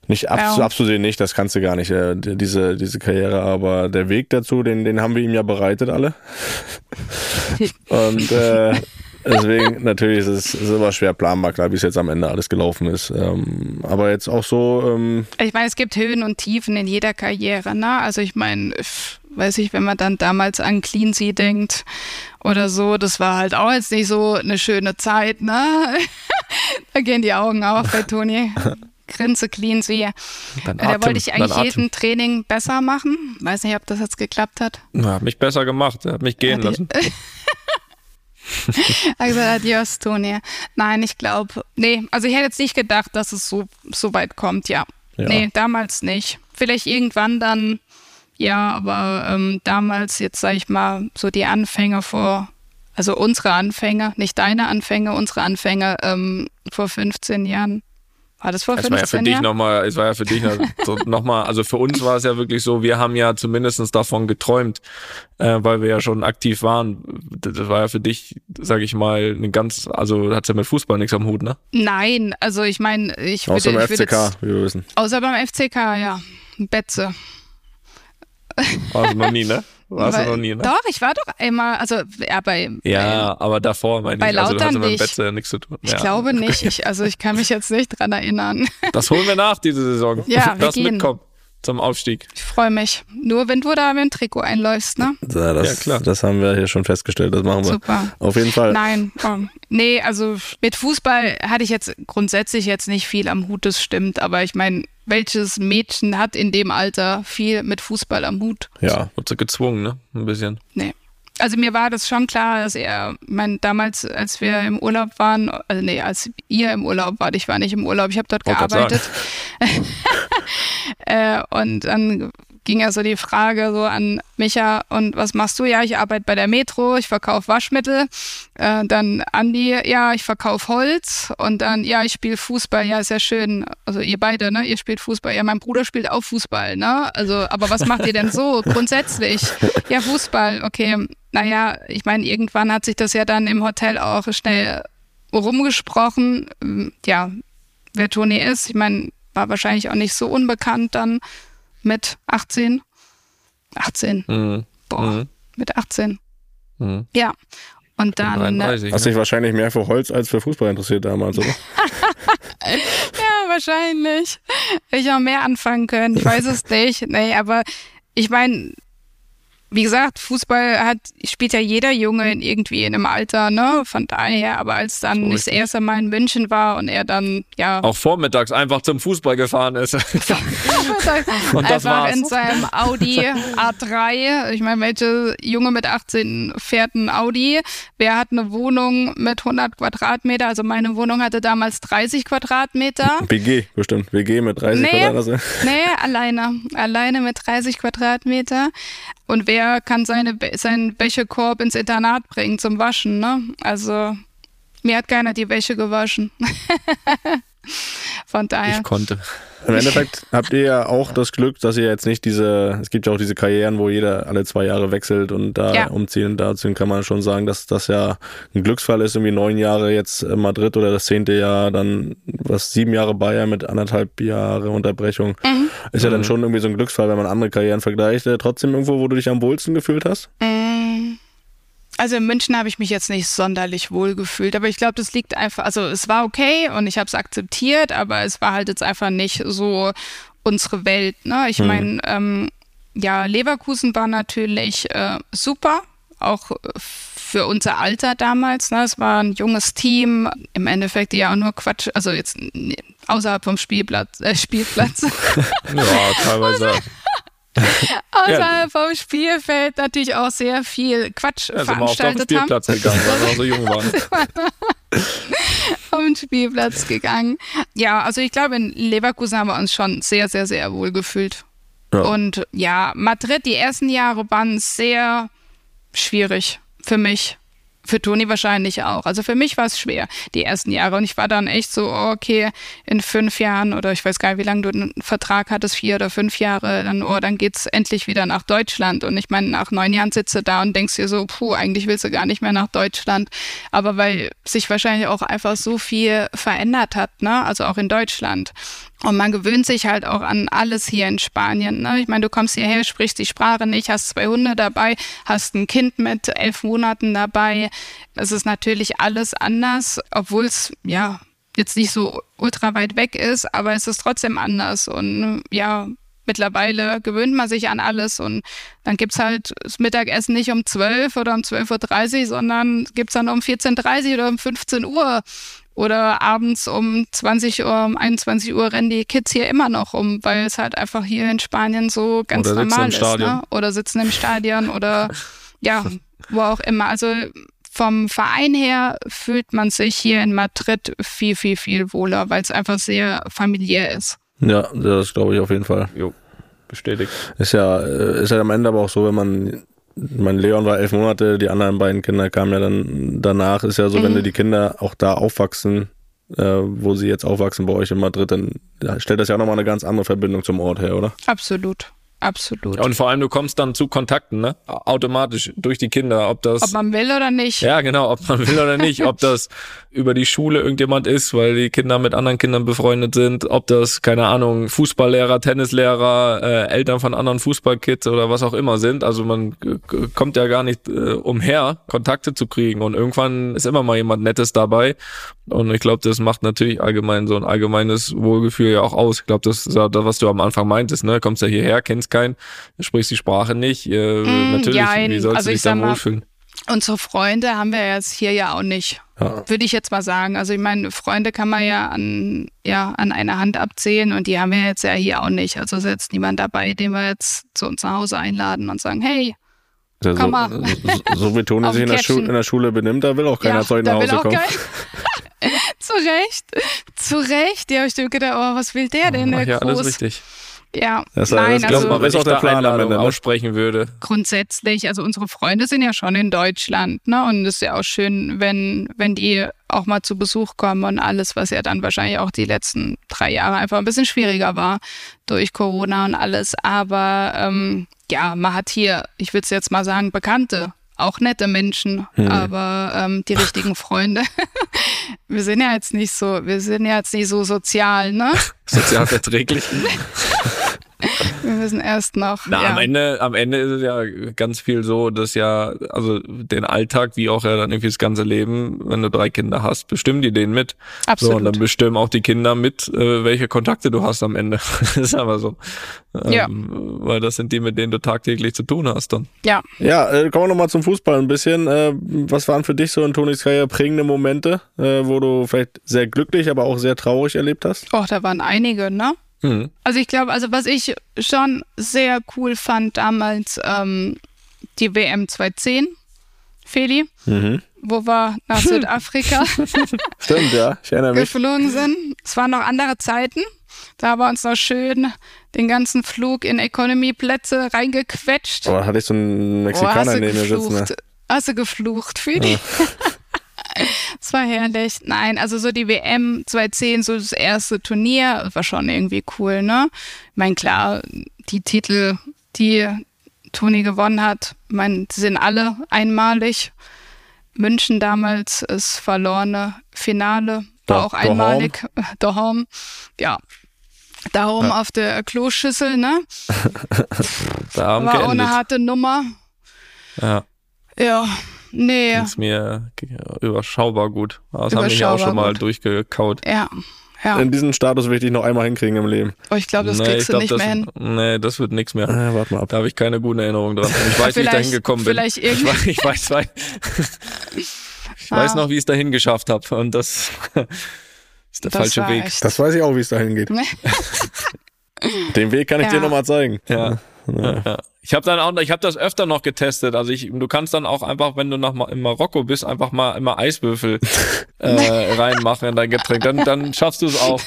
nicht abs Ja. abzusehen, nicht, das kannst du gar nicht, äh, die- diese, diese Karriere, aber der Weg dazu, den, den haben wir ihm ja bereitet alle. Und äh, deswegen natürlich ist es ist immer schwer planbar, klar, wie es jetzt am Ende alles gelaufen ist. Ähm, aber jetzt auch so, ähm, Ich meine, es gibt Höhen und Tiefen in jeder Karriere, ne? Also ich meine, weiß ich, wenn man dann damals an Cleansea denkt oder so, das war halt auch jetzt nicht so eine schöne Zeit, ne? da gehen die Augen auf bei Toni. Grinse Cleansea. Dein Da wollte ich eigentlich jeden Training besser machen. Weiß nicht, ob das jetzt geklappt hat. Ja, hat mich besser gemacht. Er hat mich gehen Hat lassen. Er hat gesagt, adios, Toni. Nein, ich glaube, nee, also ich hätte jetzt nicht gedacht, dass es so, so weit kommt, ja. Ja. Nee, damals nicht. Vielleicht irgendwann dann, ja, aber ähm, damals, jetzt sag ich mal, so die Anfänge vor, also unsere Anfänge, nicht deine Anfänge, unsere Anfänge ähm, vor 15 Jahren. War das vor Es war ja 15 für dich nochmal, es war ja für dich nochmal, also für uns war es ja wirklich so, wir haben ja zumindestens davon geträumt, äh, weil wir ja schon aktiv waren. Das war ja für dich, sage ich mal, eine ganz, also hat's ja mit Fußball nichts am Hut, ne? Nein, also ich meine, ich außer würde, im ich würde FCK, jetzt, wie wir wissen. außer beim FCK, ja. Betze. Warst du noch nie, ne? Warst du Weil- noch nie, ne? Doch, ich war doch einmal, also ja, bei, Ja, aber davor meine bei ich, also du hast Lautern ja mit dem ja nichts zu tun. Ich ja. glaube nicht. Ich, also ich kann mich jetzt nicht dran erinnern. Das holen wir nach diese Saison. Ja, wir das gehen. mitkommt zum Aufstieg. Ich freue mich. Nur wenn du da mit dem Trikot einläufst, ne? Ja, das, Ja, klar. das haben wir hier schon festgestellt, das machen wir. Super. Auf jeden Fall. Nein, oh. nee, also mit Fußball hatte ich jetzt grundsätzlich jetzt nicht viel am Hut, das stimmt. Aber ich meine, welches Mädchen hat in dem Alter viel mit Fußball am Hut? Ja, Wurde so gezwungen, ne? Ein bisschen. Nee. Also mir war das schon klar, dass er, ich meine, damals, als wir im Urlaub waren, also nee, als ihr im Urlaub wart, ich war nicht im Urlaub, ich habe dort Wollte grad gearbeitet. äh, und dann ging ja so die Frage so an Micha, und was machst du? Ja, ich arbeite bei der Metro, ich verkaufe Waschmittel. Äh, dann Andi, ja, ich verkaufe Holz. Und dann, ja, ich spiele Fußball, ja, ist ja schön. Also ihr beide, ne? Ihr spielt Fußball. Ja, mein Bruder spielt auch Fußball, ne? Also, aber was macht ihr denn so grundsätzlich? Ja, Fußball, okay. Naja, ich meine, irgendwann hat sich das ja dann im Hotel auch schnell rumgesprochen. Ähm, Ja, wer Toni ist. Ich meine, war wahrscheinlich auch nicht so unbekannt dann mit 18. 18. Mhm. Boah, Mhm. mit 18. Mhm. Ja. Und dann, äh, 33, hast ne? dich wahrscheinlich mehr für Holz als für Fußball interessiert damals, oder? ja, wahrscheinlich. Ich auch mehr anfangen können. Ich weiß es nicht. Nee, aber ich meine, wie gesagt, Fußball hat, spielt ja jeder Junge in irgendwie in einem Alter, ne? Von daher, aber als dann So das erste Mal in München war und er dann, ja, Auch vormittags einfach zum Fußball gefahren ist. Und das einfach war's. in seinem Audi A3. Ich meine, welche Junge mit 18 fährt ein Audi? Wer hat eine Wohnung mit 100 Quadratmeter? Also meine Wohnung hatte damals 30 Quadratmeter. WG, bestimmt. WG mit 30 Nee. Quadratmeter. Nee, alleine. Alleine mit 30 Quadratmeter. Und wer kann seine, seinen Wäschekorb ins Internat bringen zum Waschen, ne? Also, mir hat keiner die Wäsche gewaschen. Von daher. Ich konnte. Im Endeffekt habt ihr ja auch das Glück, dass ihr jetzt nicht diese, es gibt ja auch diese Karrieren, wo jeder alle zwei Jahre wechselt und da Ja. umziehen und dazu kann man schon sagen, dass das ja ein Glücksfall ist, irgendwie neun Jahre jetzt in Madrid oder das zehnte Jahr, dann was sieben Jahre Bayern mit anderthalb Jahre Unterbrechung. Mhm. Ist ja dann schon irgendwie so ein Glücksfall, wenn man andere Karrieren vergleicht. Äh, Trotzdem irgendwo, wo du dich am wohlsten gefühlt hast? Mm, Also in München habe ich mich jetzt nicht sonderlich wohl gefühlt, aber ich glaube, das liegt einfach, also es war okay und ich habe es akzeptiert, aber es war halt jetzt einfach nicht so unsere Welt. Ne? Ich meine, ähm, ja, Leverkusen war natürlich äh, super, auch für unser Alter damals. Ne? Es war ein junges Team, im Endeffekt ja auch nur Quatsch, also jetzt außerhalb vom Spielplatz, äh, Spielplatz. Ja, teilweise. außerhalb vom Spielfeld natürlich auch sehr viel Quatsch Ja, sind wir auf den veranstaltet haben. Spielplatz gegangen, weil wir noch so jung waren. auf den Spielplatz gegangen. Ja, also ich glaube, in Leverkusen haben wir uns schon sehr, sehr, sehr wohl gefühlt. Ja. Und ja, Madrid, die ersten Jahre waren sehr schwierig für mich. Für Toni wahrscheinlich auch. Also für mich war es schwer, die ersten Jahre. Und ich war dann echt so, oh, okay, in fünf Jahren oder ich weiß gar nicht, wie lange du einen Vertrag hattest, vier oder fünf Jahre, dann, oh, dann geht's endlich wieder nach Deutschland. Und ich meine, nach neun Jahren sitzt du da und denkst dir so, puh, eigentlich willst du gar nicht mehr nach Deutschland. Aber weil sich wahrscheinlich auch einfach so viel verändert hat, ne? Also auch in Deutschland. Und man gewöhnt sich halt auch an alles hier in Spanien. Ne? Ich meine, du kommst hierher, sprichst die Sprache nicht, hast zwei Hunde dabei, hast ein Kind mit elf Monaten dabei. Es ist natürlich alles anders, obwohl es ja jetzt nicht so ultra weit weg ist, aber es ist trotzdem anders. Und ja, mittlerweile gewöhnt man sich an alles und dann gibt's halt das Mittagessen nicht um 12 oder um 12.30 Uhr, sondern gibt's dann um 14.30 Uhr oder um 15 Uhr. Oder abends um 20 Uhr, um 21 Uhr rennen die Kids hier immer noch um, weil es halt einfach hier in Spanien so ganz Oder sitzen normal im ist. Stadion. Ne? Oder sitzen im Stadion oder ja, wo auch immer. Also vom Verein her fühlt man sich hier in Madrid viel, viel, viel wohler, weil es einfach sehr familiär ist. Ja, das glaube ich auf jeden Fall. Jo, bestätigt. Ist ja, äh, ist ja am Ende aber auch so, wenn man, mein Leon war elf Monate, die anderen beiden Kinder kamen ja dann danach, ist ja so, wenn Mhm. du die Kinder auch da aufwachsen, äh, wo sie jetzt aufwachsen bei euch in Madrid, dann stellt das ja auch nochmal eine ganz andere Verbindung zum Ort her, oder? Absolut. Absolut. Und vor allem, du kommst dann zu Kontakten, ne? Automatisch durch die Kinder, ob das. Ob man will oder nicht. ja, genau, ob man will oder nicht, ob das über die Schule irgendjemand ist, weil die Kinder mit anderen Kindern befreundet sind, ob das, keine Ahnung, Fußballlehrer, Tennislehrer, äh, Eltern von anderen Fußballkids oder was auch immer sind. Also man äh, kommt ja gar nicht äh, umher, Kontakte zu kriegen und irgendwann ist immer mal jemand Nettes dabei und ich glaube, das macht natürlich allgemein so ein allgemeines Wohlgefühl ja auch aus. Ich glaube, das ist ja das, was du am Anfang meintest, ne? Kommst ja hierher, kennst keinen, sprichst die Sprache nicht, äh, Mm, natürlich, jein. wie sollst Also du ich dich da wohlfühlen? Unsere Freunde haben wir jetzt hier ja auch nicht. Ja. Würde ich jetzt mal sagen. Also ich meine, Freunde kann man ja an, ja an einer Hand abzählen und die haben wir jetzt ja hier auch nicht. Also ist jetzt niemand dabei, den wir jetzt zu uns nach Hause einladen und sagen, hey, Ja, so, Komm mal. so, so wie Toni sich in der. Schu in der Schule benimmt, da will auch keiner ja, zu euch nach Hause kommen. zu Recht, zu Recht. Ja, ich habe gedacht, oh, was will der denn, der Ach ja, alles Groß? richtig. Ja, Das- nein, das Ich glaub glaube also mal, wenn ist auch ich der da Plan Einladung Ende, ne? aussprechen würde. grundsätzlich, also unsere Freunde sind ja schon in Deutschland, ne? Und es ist ja auch schön, wenn, wenn die auch mal zu Besuch kommen und alles, was ja dann wahrscheinlich auch die letzten drei Jahre einfach ein bisschen schwieriger war durch Corona und alles. Aber ähm, ja, man hat hier, ich würde es jetzt mal sagen, Bekannte, auch nette Menschen, aber ähm, die richtigen Freunde. wir sind ja jetzt nicht so, wir sind ja jetzt nicht so sozial, ne? Sozial verträglich. Wir müssen erst noch. Na, ja. am Ende, am Ende ist es ja ganz viel so, dass ja, also den Alltag, wie auch ja dann irgendwie das ganze Leben, wenn du drei Kinder hast, bestimmen die den mit. So, Absolut. und dann bestimmen auch die Kinder mit, äh, welche Kontakte du hast am Ende. das ist aber so. Ähm, Ja. Weil das sind die, mit denen du tagtäglich zu tun hast dann. ja, Ja, äh, kommen wir nochmal zum Fußball ein bisschen. Äh, was waren für dich so in Tonis Karriere prägende Momente, äh, wo du vielleicht sehr glücklich, aber auch sehr traurig erlebt hast? oh, da waren einige, ne? Mhm. Also ich glaube, also was ich schon sehr cool fand damals, ähm, die WM 2010, Feli, Mhm. wo wir nach Südafrika Stimmt, ja, ich erinnere mich. geflogen sind. Es waren noch andere Zeiten. Da haben wir uns noch schön den ganzen Flug in Economy-Plätze reingequetscht. Aber hatte ich so einen Oh, Mexikaner du neben mir sitzen. Ne? geflucht. Hast du geflucht, Feli? Es war herrlich. Nein, also so die WM 2010, so das erste Turnier, war schon irgendwie cool, ne? Ich meine, klar, die Titel, die Toni gewonnen hat, ich meine, die sind alle einmalig. München damals, das verlorene Finale, war Da- auch einmalig. Daheim, ja. Darum auf der Kloschüssel, ne? Da haben War auch eine harte Nummer. Ja, Ja, nee. ist mir überschaubar gut. Das haben wir ja auch Überschaubar schon mal gut. durchgekaut. Ja, ja. In diesen Status will ich dich noch einmal hinkriegen im Leben. Aber ich glaube, das Nee, kriegst ich du glaub, nicht das, mehr hin. Nee, das wird nichts mehr. Äh, warte mal ab. Da habe ich keine guten Erinnerungen dran. Ich weiß, wie ich da hingekommen bin. vielleicht ich irgendwie- weiß, ich weiß, weiß, ich weiß Ah. noch, wie ich es dahin geschafft habe. Und das ist der Das falsche Weg. echt- Das weiß ich auch, wie es dahin geht. Den Weg kann ich Ja. dir nochmal zeigen. Ja. Ja. Ja. Ich habe dann auch, ich habe das öfter noch getestet. Also ich, du kannst dann auch einfach, wenn du nach in Marokko bist, einfach mal immer Eiswürfel äh, reinmachen in dein Getränk. Dann, dann schaffst du es auch.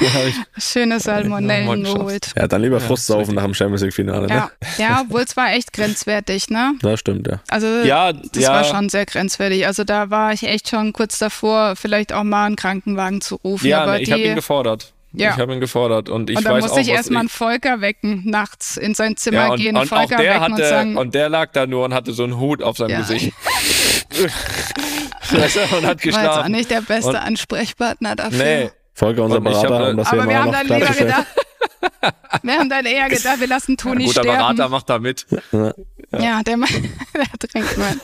Ja, ich- Schöne Salmonellen geholt. Ja, dann lieber Frustsaufen nach dem Champions League-Finale, ne? Ja, ja, obwohl es war echt grenzwertig, ne? Das stimmt, ja. Also Ja, das ja. war schon sehr grenzwertig. Also da war ich echt schon kurz davor, vielleicht auch mal einen Krankenwagen zu rufen. Ja, aber ne, ich habe ihn gefordert. Ja. Ich habe ihn gefordert und ich und dann weiß musste auch, ich erstmal einen Volker wecken, nachts in sein Zimmer ja, und, gehen, und Volker der wecken und hatte sagen, und der lag da nur und hatte so einen Hut auf seinem Ja. Gesicht. Und hat war jetzt auch geschlafen. nicht der beste Und- Ansprechpartner dafür. Nee, Volker, unser Und hab Berater, da- um das Aber wir haben dann lieber gedacht, wir haben dann eher gedacht, wir lassen ein Toni guter sterben. Berater macht da mit. Ja, der, ma- der trinkt man.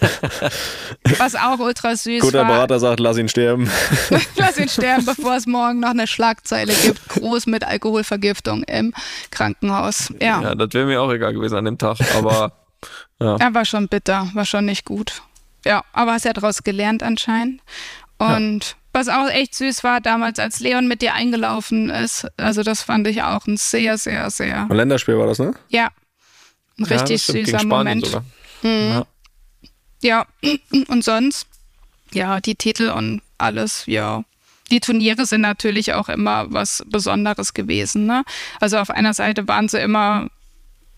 Was auch ultra süß Guter war. Berater sagt, lass ihn sterben. Lass ihn sterben, bevor es morgen noch eine Schlagzeile gibt. Groß mit Alkoholvergiftung im Krankenhaus. Ja, Ja, das wäre mir auch egal gewesen an dem Tag. Aber er war schon bitter, war schon nicht gut. Ja, aber hast ja daraus gelernt anscheinend. Und was auch echt süß war damals, als Leon mit dir eingelaufen ist. Also das fand ich auch ein sehr, sehr, sehr, Ein Länderspiel war das, ne? ja, ein ja, richtig süßer Moment. Mhm. Ja, und sonst, ja, die Titel und alles, ja. Die Turniere sind natürlich auch immer was Besonderes gewesen. Ne? Also auf einer Seite waren sie immer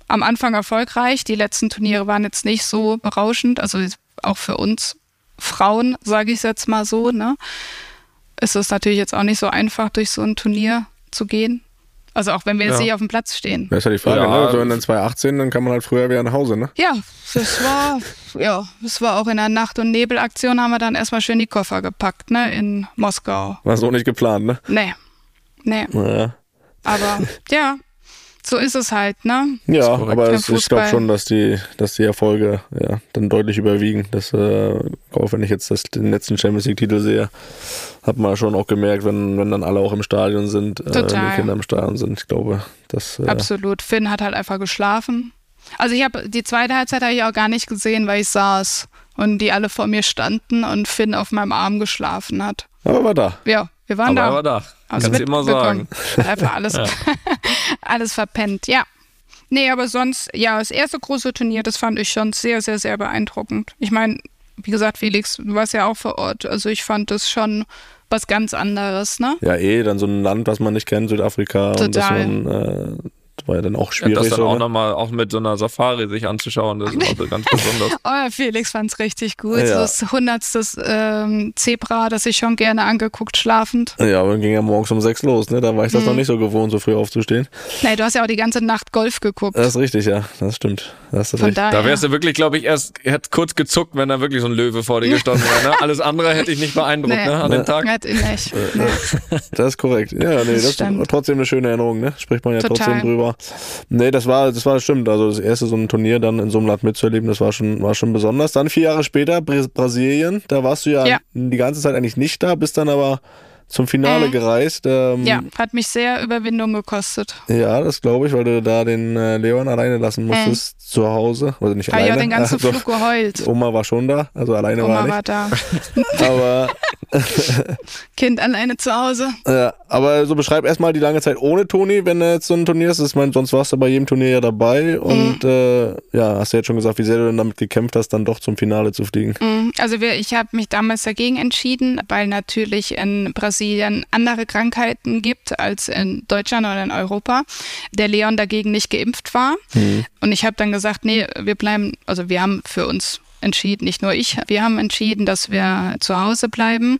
am Anfang erfolgreich. Die letzten Turniere waren jetzt nicht so berauschend. Also auch für uns Frauen, sage ich es jetzt mal so, ne? ist es natürlich jetzt auch nicht so einfach, durch so ein Turnier zu gehen. Also auch wenn wir jetzt Ja. nicht auf dem Platz stehen. Das ist ja die Frage, Ja. ne? So in den 2018, dann kann man halt früher wieder nach Hause, ne? Ja, das war, ja, das war auch in der Nacht- und Nebelaktion haben wir dann erstmal schön die Koffer gepackt, ne, in Moskau. War so nicht geplant, ne? Nee, nee, Ja, aber ja, so ist es halt, ne? ja aber es, ich glaube schon, dass die, dass die Erfolge ja, dann deutlich überwiegen. Das, äh, auch wenn ich jetzt das, den letzten Champions League-Titel sehe, hat man schon auch gemerkt, wenn, wenn dann alle auch im Stadion sind, äh, wenn die Kinder im Stadion sind. Ich glaube, das äh, Absolut. Finn hat halt einfach geschlafen. Also ich habe die zweite Halbzeit habe ich auch gar nicht gesehen, weil ich saß und die alle vor mir standen und Finn auf meinem Arm geschlafen hat. aber war da. Ja, wir waren Aber da. er war da. Kannst du immer sagen. Einfach alles, alles verpennt, ja. Nee, aber sonst, ja, das erste große Turnier, das fand ich schon sehr, sehr, sehr beeindruckend. Ich meine, wie gesagt, Felix, du warst ja auch vor Ort. Also ich fand das schon was ganz anderes, ne? Ja, eh, dann so ein Land, was man nicht kennt, Südafrika. Und das, Total. man, äh, war ja dann auch Ja, schwierig. das dann so, auch ne? nochmal auch mit so einer Safari sich anzuschauen, das ist auch ganz besonders. Oh, Felix fand's richtig gut. Ja. Das hundertstes ähm, Zebra, das ich schon gerne angeguckt, schlafend. Ja, aber dann ging ja morgens um sechs los, ne? Da war ich das Mhm. noch nicht so gewohnt, so früh aufzustehen. Nee, du hast ja auch die ganze Nacht Golf geguckt. Das ist richtig, ja. Das stimmt. Das ist Von daher. Da wärst du wirklich, glaube ich, erst hätte kurz gezuckt, wenn da wirklich so ein Löwe vor dir gestanden wäre. Ne? Alles andere hätte ich nicht beeindruckt Nee. ne, an dem Tag. Nicht. Nee. Das ist korrekt. Ja, nee, das, ist stimmt. trotzdem eine schöne Erinnerung, ne? Spricht man ja Total. trotzdem drüber. Nee, das war, das war stimmt. Also das erste so ein Turnier dann in so einem Land mitzuerleben, das war schon, war schon besonders. Dann vier Jahre später, Br Brasilien, da warst du ja, Ja. die ganze Zeit eigentlich nicht da, bist dann aber zum Finale Mhm. gereist. Ähm, Ja, hat mich sehr Überwindung gekostet. Ja, das glaube ich, weil du da den äh, Leon alleine lassen musstest zu Hause. Also nicht Habe ich alleine. auch den ganzen also, Flug geheult. Oma war schon da, also alleine war Oma war nicht. da. Aber, Kind alleine zu Hause. äh, aber so beschreib erstmal die lange Zeit ohne Toni, wenn er jetzt so ein Turnier ist. Ich meine, sonst warst du bei jedem Turnier ja dabei und Mhm. äh, ja, hast du jetzt schon gesagt, wie sehr du denn damit gekämpft hast, dann doch zum Finale zu fliegen. Mm, Also wir, ich habe mich damals dagegen entschieden, weil natürlich in Brasilien andere Krankheiten gibt als in Deutschland oder in Europa. Der Leon dagegen nicht geimpft war. Und ich habe dann gesagt, nee, wir bleiben, also wir haben für uns entschieden, nicht nur ich, wir haben entschieden, dass wir zu Hause bleiben.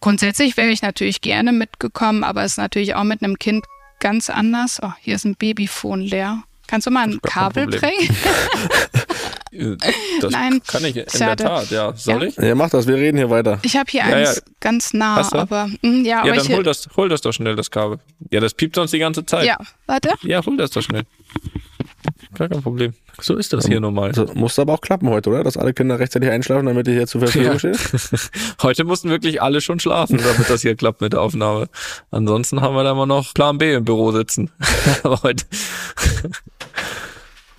Grundsätzlich wäre ich natürlich gerne mitgekommen, aber es ist natürlich auch mit einem Kind ganz anders. Oh, hier ist ein Babyphone leer. Kannst du mal ein Kabel bringen? Das Nein, kann ich in schade. der Tat, ja. Soll Ja. ich? Ja, mach das, wir reden hier weiter. Ich habe hier Ja, eins ja. ganz nah, Hast du? aber mm, ja, Ja, aber dann ich, hol das, hol das doch schnell, das Kabel. Ja, das piept sonst die ganze Zeit. ja, warte. Ja, hol das doch schnell. Gar kein Problem. So ist das hier normal. Also, muss aber auch klappen heute, oder? Dass alle Kinder rechtzeitig einschlafen, damit die hier zur Verfügung Ja. stehen. Heute mussten wirklich alle schon schlafen, damit das hier klappt mit der Aufnahme. Ansonsten haben wir da immer noch Plan B im Büro sitzen. Aber heute.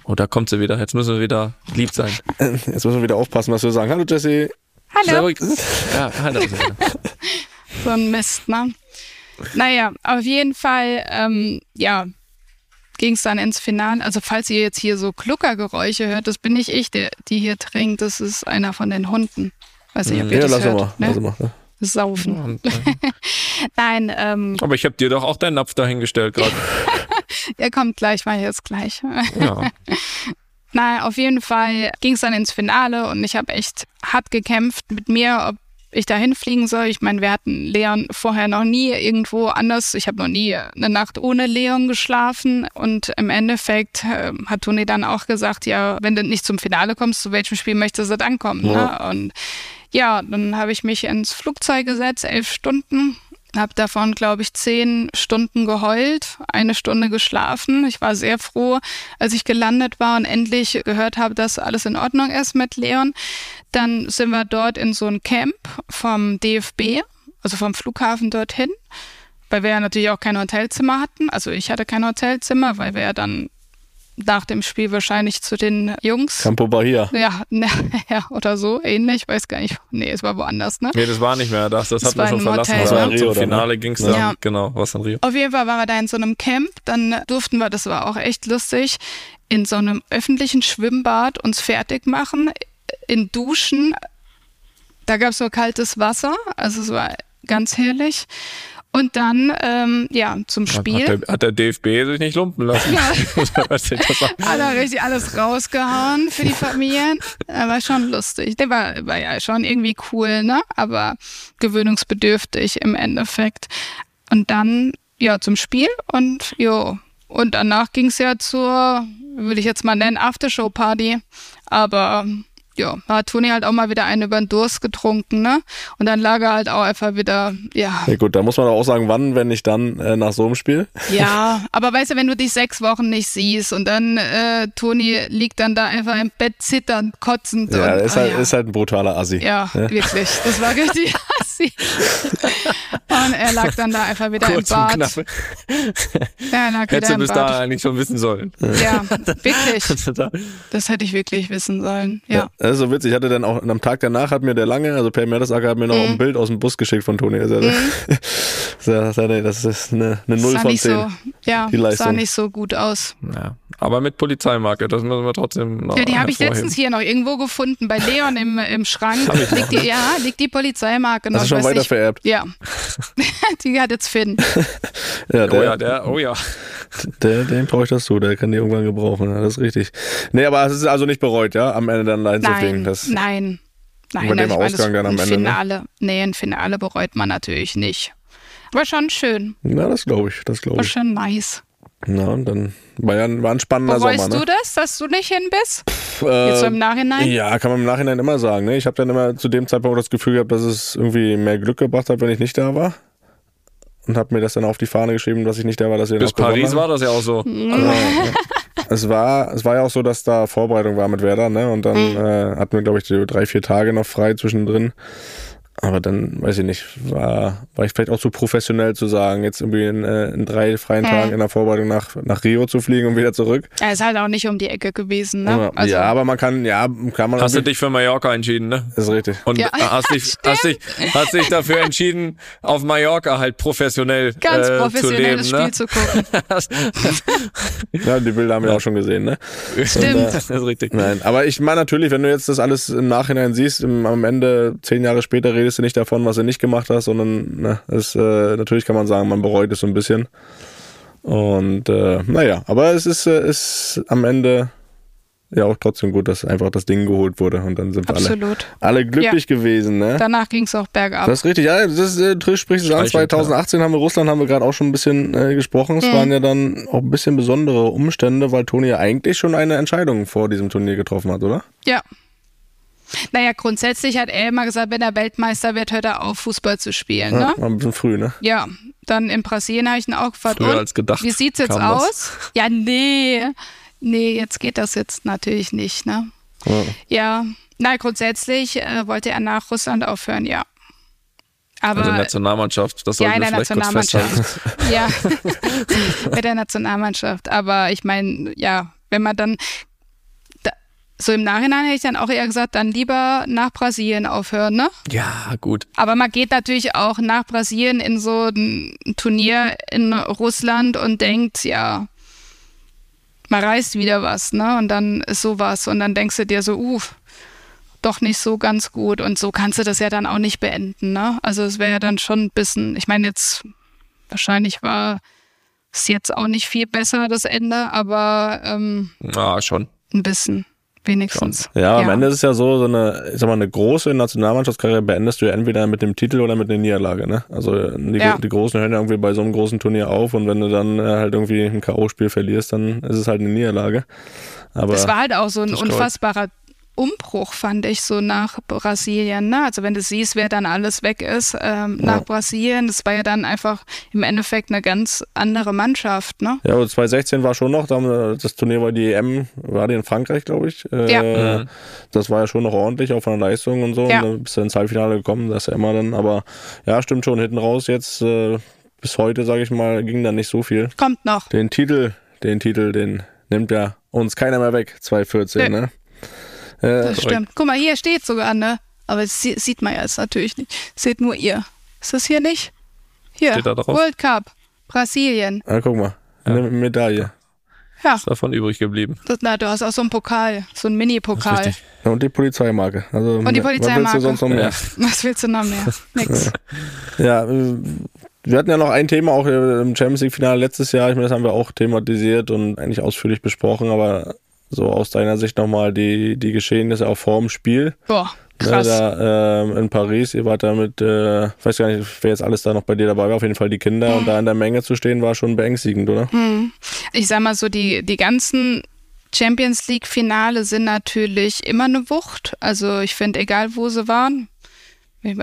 Oh, da kommt sie wieder. Jetzt müssen wir wieder lieb sein. Jetzt müssen wir wieder aufpassen, was wir sagen. Hallo Jesse. Hallo. Servus. Ja, hallo. So ein Mist, ne? Naja, auf jeden Fall, ähm, ja, ging es dann ins Finale. Also falls ihr jetzt hier so Kluckergeräusche hört, das bin nicht ich, der, die hier trinkt. Das ist einer von den Hunden. Weiß nicht, ob ihr Ja, das lass hört. mal. ne? Lass mal. ne? Saufen. Und, Nein, ähm, aber ich habe dir doch auch deinen Napf dahingestellt gerade. er kommt gleich, mal jetzt gleich. Ja. Na, auf jeden Fall ging es dann ins Finale und ich habe echt hart gekämpft mit mir, ob ich da hinfliegen soll. Ich meine, wir hatten Leon vorher noch nie irgendwo anders. Ich habe noch nie eine Nacht ohne Leon geschlafen. Und im Endeffekt äh, hat Toni dann auch gesagt, ja, wenn du nicht zum Finale kommst, zu welchem Spiel möchtest du dann kommen? Ne? Und ja, dann habe ich mich ins Flugzeug gesetzt, elf Stunden. Habe davon, glaube ich, zehn Stunden geheult, eine Stunde geschlafen. Ich war sehr froh, als ich gelandet war und endlich gehört habe, dass alles in Ordnung ist mit Leon. Dann sind wir dort in so ein Camp vom DFB, also vom Flughafen dorthin, weil wir ja natürlich auch kein Hotelzimmer hatten. Also ich hatte kein Hotelzimmer, weil wir ja dann nach dem Spiel wahrscheinlich zu den Jungs. Campo Bahia. Ja, ne, ja, oder so, ähnlich, weiß gar nicht. Nee, es war woanders, ne? Nee, das war nicht mehr das. Das, Das hat man war schon in verlassen. Hotel, Das ne? war Rio, Zum oder? Finale ging es dann. Ja. Genau, was in Rio. Auf jeden Fall waren wir da in so einem Camp. Dann durften wir, das war auch echt lustig, in so einem öffentlichen Schwimmbad uns fertig machen, in Duschen. Da gab es nur kaltes Wasser, also es war ganz herrlich. Und dann, ähm, ja, zum Spiel. Hat der, hat der DFB sich nicht lumpen lassen. Hat er richtig alles rausgehauen für die Familien. War schon lustig. Der war, war ja schon irgendwie cool, ne? Aber gewöhnungsbedürftig im Endeffekt. Und dann, ja, zum Spiel und jo. Und danach ging es ja zur, würde ich jetzt mal nennen, Aftershow-Party. Aber ja, da hat Toni halt auch mal wieder einen über den Durst getrunken, ne? Und dann lag er halt auch einfach wieder, ja, Ja gut, da muss man auch sagen, wann, wenn nicht dann äh, nach so einem Spiel. ja, aber weißt du, wenn du dich sechs Wochen nicht siehst und dann äh, Toni liegt dann da einfach im Bett zitternd, kotzend. Ja, und, ist ah, halt, ja. ist halt ein brutaler Assi. ja, wirklich. Das war richtig assi. Und er lag dann da einfach wieder Kurz im und Bad. knapp. Ja, er lag Hättest du bis Bad. eigentlich schon wissen sollen. Ja, wirklich. Das hätte ich wirklich wissen sollen. Ja. Das ist so witzig. Ich hatte dann auch am Tag danach hat mir der lange, also Per Mertesacker hat mir noch Mhm. ein Bild aus dem Bus geschickt von Toni. Also, das, das ist eine, eine Null Sah von nicht 10. so, ja, die Leistung. sah nicht so gut aus. Ja. Aber mit Polizeimarke, das müssen wir trotzdem noch Ja, die habe ich letztens hier noch irgendwo gefunden. Bei Leon im, im Schrank liegt die, ja, liegt die Polizeimarke noch. Du Ich schon weiter vererbt? Ja. die hat jetzt Finn. Ja, Oh der, ja, der, oh ja. der, den brauche ich das zu, der kann die irgendwann gebrauchen. Ja, das ist richtig. Nee, aber es ist also nicht bereut, ja, am Ende dann Leiden Nein, Das, nein. Nein, Über dem meine, Ausgang das- dann am ein Ende, ne? Finale, nee, ein Finale bereut man natürlich nicht. War schon schön, Na, das glaube ich, das glaube war ich. schon nice. Na, und dann war ja ein, war ein spannender Bereust Sommer, du ne? das, dass du nicht hin bist? Äh, Jetzt so im Nachhinein? Ja, kann man im Nachhinein immer sagen. Ne? Ich habe dann immer zu dem Zeitpunkt das Gefühl gehabt, dass es irgendwie mehr Glück gebracht hat, wenn ich nicht da war. Und habe mir das dann auf die Fahne geschrieben, dass ich nicht da war, dass wir Bis Paris war das ja auch so. Also, es war, es war ja auch so, dass da Vorbereitung war mit Werder, ne? Und dann äh, hatten wir, glaube ich, drei, vier Tage noch frei zwischendrin. Aber dann, weiß ich nicht, war, war ich vielleicht auch zu professionell zu sagen, jetzt irgendwie in, äh, in drei freien Hä? Tagen in der Vorbereitung nach, nach Rio zu fliegen und wieder zurück. Er ist halt auch nicht um die Ecke gewesen, ne? Aber, ja, aber man kann, ja, kann man Hast du dich für Mallorca entschieden, ne? ist richtig. Und Ja, hast, dich, hast, dich, hast dich dafür entschieden, auf Mallorca halt professionell Ganz äh, zu leben, Spiel zu gucken. ne? Ja, die Bilder haben wir auch schon gesehen, ne? Stimmt. das ist richtig. Nein, aber ich meine natürlich, wenn du jetzt das alles im Nachhinein siehst, im, am Ende, zehn Jahre später, redest du nicht davon, was du nicht gemacht hast, sondern ne, es, äh, natürlich kann man sagen, man bereut es so ein bisschen. Und äh, naja, aber es ist, äh, ist am Ende ja auch trotzdem gut, dass einfach das Ding geholt wurde und dann sind wir alle, Absolut. alle glücklich gewesen, ne? Danach ging es auch bergab. Das ist richtig, ja, das ist, äh, spricht es an. Streichelt, 2018 haben wir Russland, haben wir gerade auch schon ein bisschen äh, gesprochen. Mhm. Es waren ja dann auch ein bisschen besondere Umstände, weil Toni ja eigentlich schon eine Entscheidung vor diesem Turnier getroffen hat, oder? Ja. Naja, grundsätzlich hat er immer gesagt, wenn er Weltmeister wird, hört er auf, Fußball zu spielen. Ne? Ja, ein bisschen früh, ne? Ja, dann in Brasilien habe ich ihn auch gefragt. Früher als gedacht Wie sieht's jetzt kam das. aus? Ja, nee. Nee, jetzt geht das jetzt natürlich nicht, ne? Ja. Ja, na, grundsätzlich äh, wollte er nach Russland aufhören, ja. Aber Also Nationalmannschaft, das ja, sollten in wir der vielleicht kurz festhalten. Nationalmannschaft. ja, mit der Nationalmannschaft. Aber ich meine, ja, wenn man dann da, so im Nachhinein hätte ich dann auch eher gesagt, dann lieber nach Brasilien aufhören, ne? Ja, gut. Aber man geht natürlich auch nach Brasilien in so ein Turnier in Russland und denkt, ja, man reißt wieder was, ne? Und dann ist sowas und dann denkst du dir so, uff, doch nicht so ganz gut und so kannst du das ja dann auch nicht beenden, ne? Also es wäre ja dann schon ein bisschen, ich meine jetzt, wahrscheinlich war es jetzt auch nicht viel besser, das Ende, aber ähm, Ja, schon. ein bisschen, wenigstens. Ja, am Ende ist es ja so, so eine, ich sag mal, eine große Nationalmannschaftskarriere beendest du ja entweder mit dem Titel oder mit einer Niederlage, ne? Also die, Ja. die Großen hören ja irgendwie bei so einem großen Turnier auf und wenn du dann äh, halt irgendwie ein K.O.-Spiel verlierst, dann ist es halt eine Niederlage. Aber Das war halt auch so ein unfassbarer Umbruch, fand ich, so nach Brasilien. Ne? Also wenn du siehst, wer dann alles weg ist ähm, nach Brasilien, das war ja dann einfach im Endeffekt eine ganz andere Mannschaft. Ne? ja, aber 2016 war schon noch, das Turnier war die EM, war die in Frankreich, glaube ich. Äh, Ja. Das war ja schon noch ordentlich, auch von der Leistung und so. Ja. Und dann bist du ins Halbfinale gekommen, das ist ja immer dann. Aber ja, stimmt schon, hinten raus jetzt äh, bis heute, sage ich mal, ging da nicht so viel. Kommt noch. Den Titel, den Titel, den nimmt ja uns keiner mehr weg, 2014, Nee. ne? Äh, Das stimmt. Guck mal, hier steht sogar, ne? Aber das sie- sieht man ja jetzt natürlich nicht. Seht nur ihr. Ist das hier nicht? Hier. Steht da drauf? World Cup. Brasilien. ah, guck mal, eine Medaille. Ja, Ist davon übrig geblieben. das, na, du hast auch so einen Pokal, so einen Mini-Pokal. Richtig. Und die Polizeimarke. Also, Und die Was willst Polizeimarke. du sonst noch mehr? Was willst du noch mehr? Nix. Ja, äh, wir hatten ja noch ein Thema auch äh, im Champions League Finale letztes Jahr. Ich meine, das haben wir auch thematisiert und eigentlich ausführlich besprochen, aber so aus deiner Sicht nochmal die, die Geschehnisse auch vor dem Spiel. Boah, Ne, krass. da ähm, in Paris, ihr wart da mit, äh, ich weiß gar nicht, wer jetzt alles da noch bei dir dabei war, auf jeden Fall die Kinder und da in der Menge zu stehen, war schon beängstigend, oder? ich sag mal so, die, die ganzen Champions League Finale sind natürlich immer eine Wucht. Also ich finde, egal wo sie waren.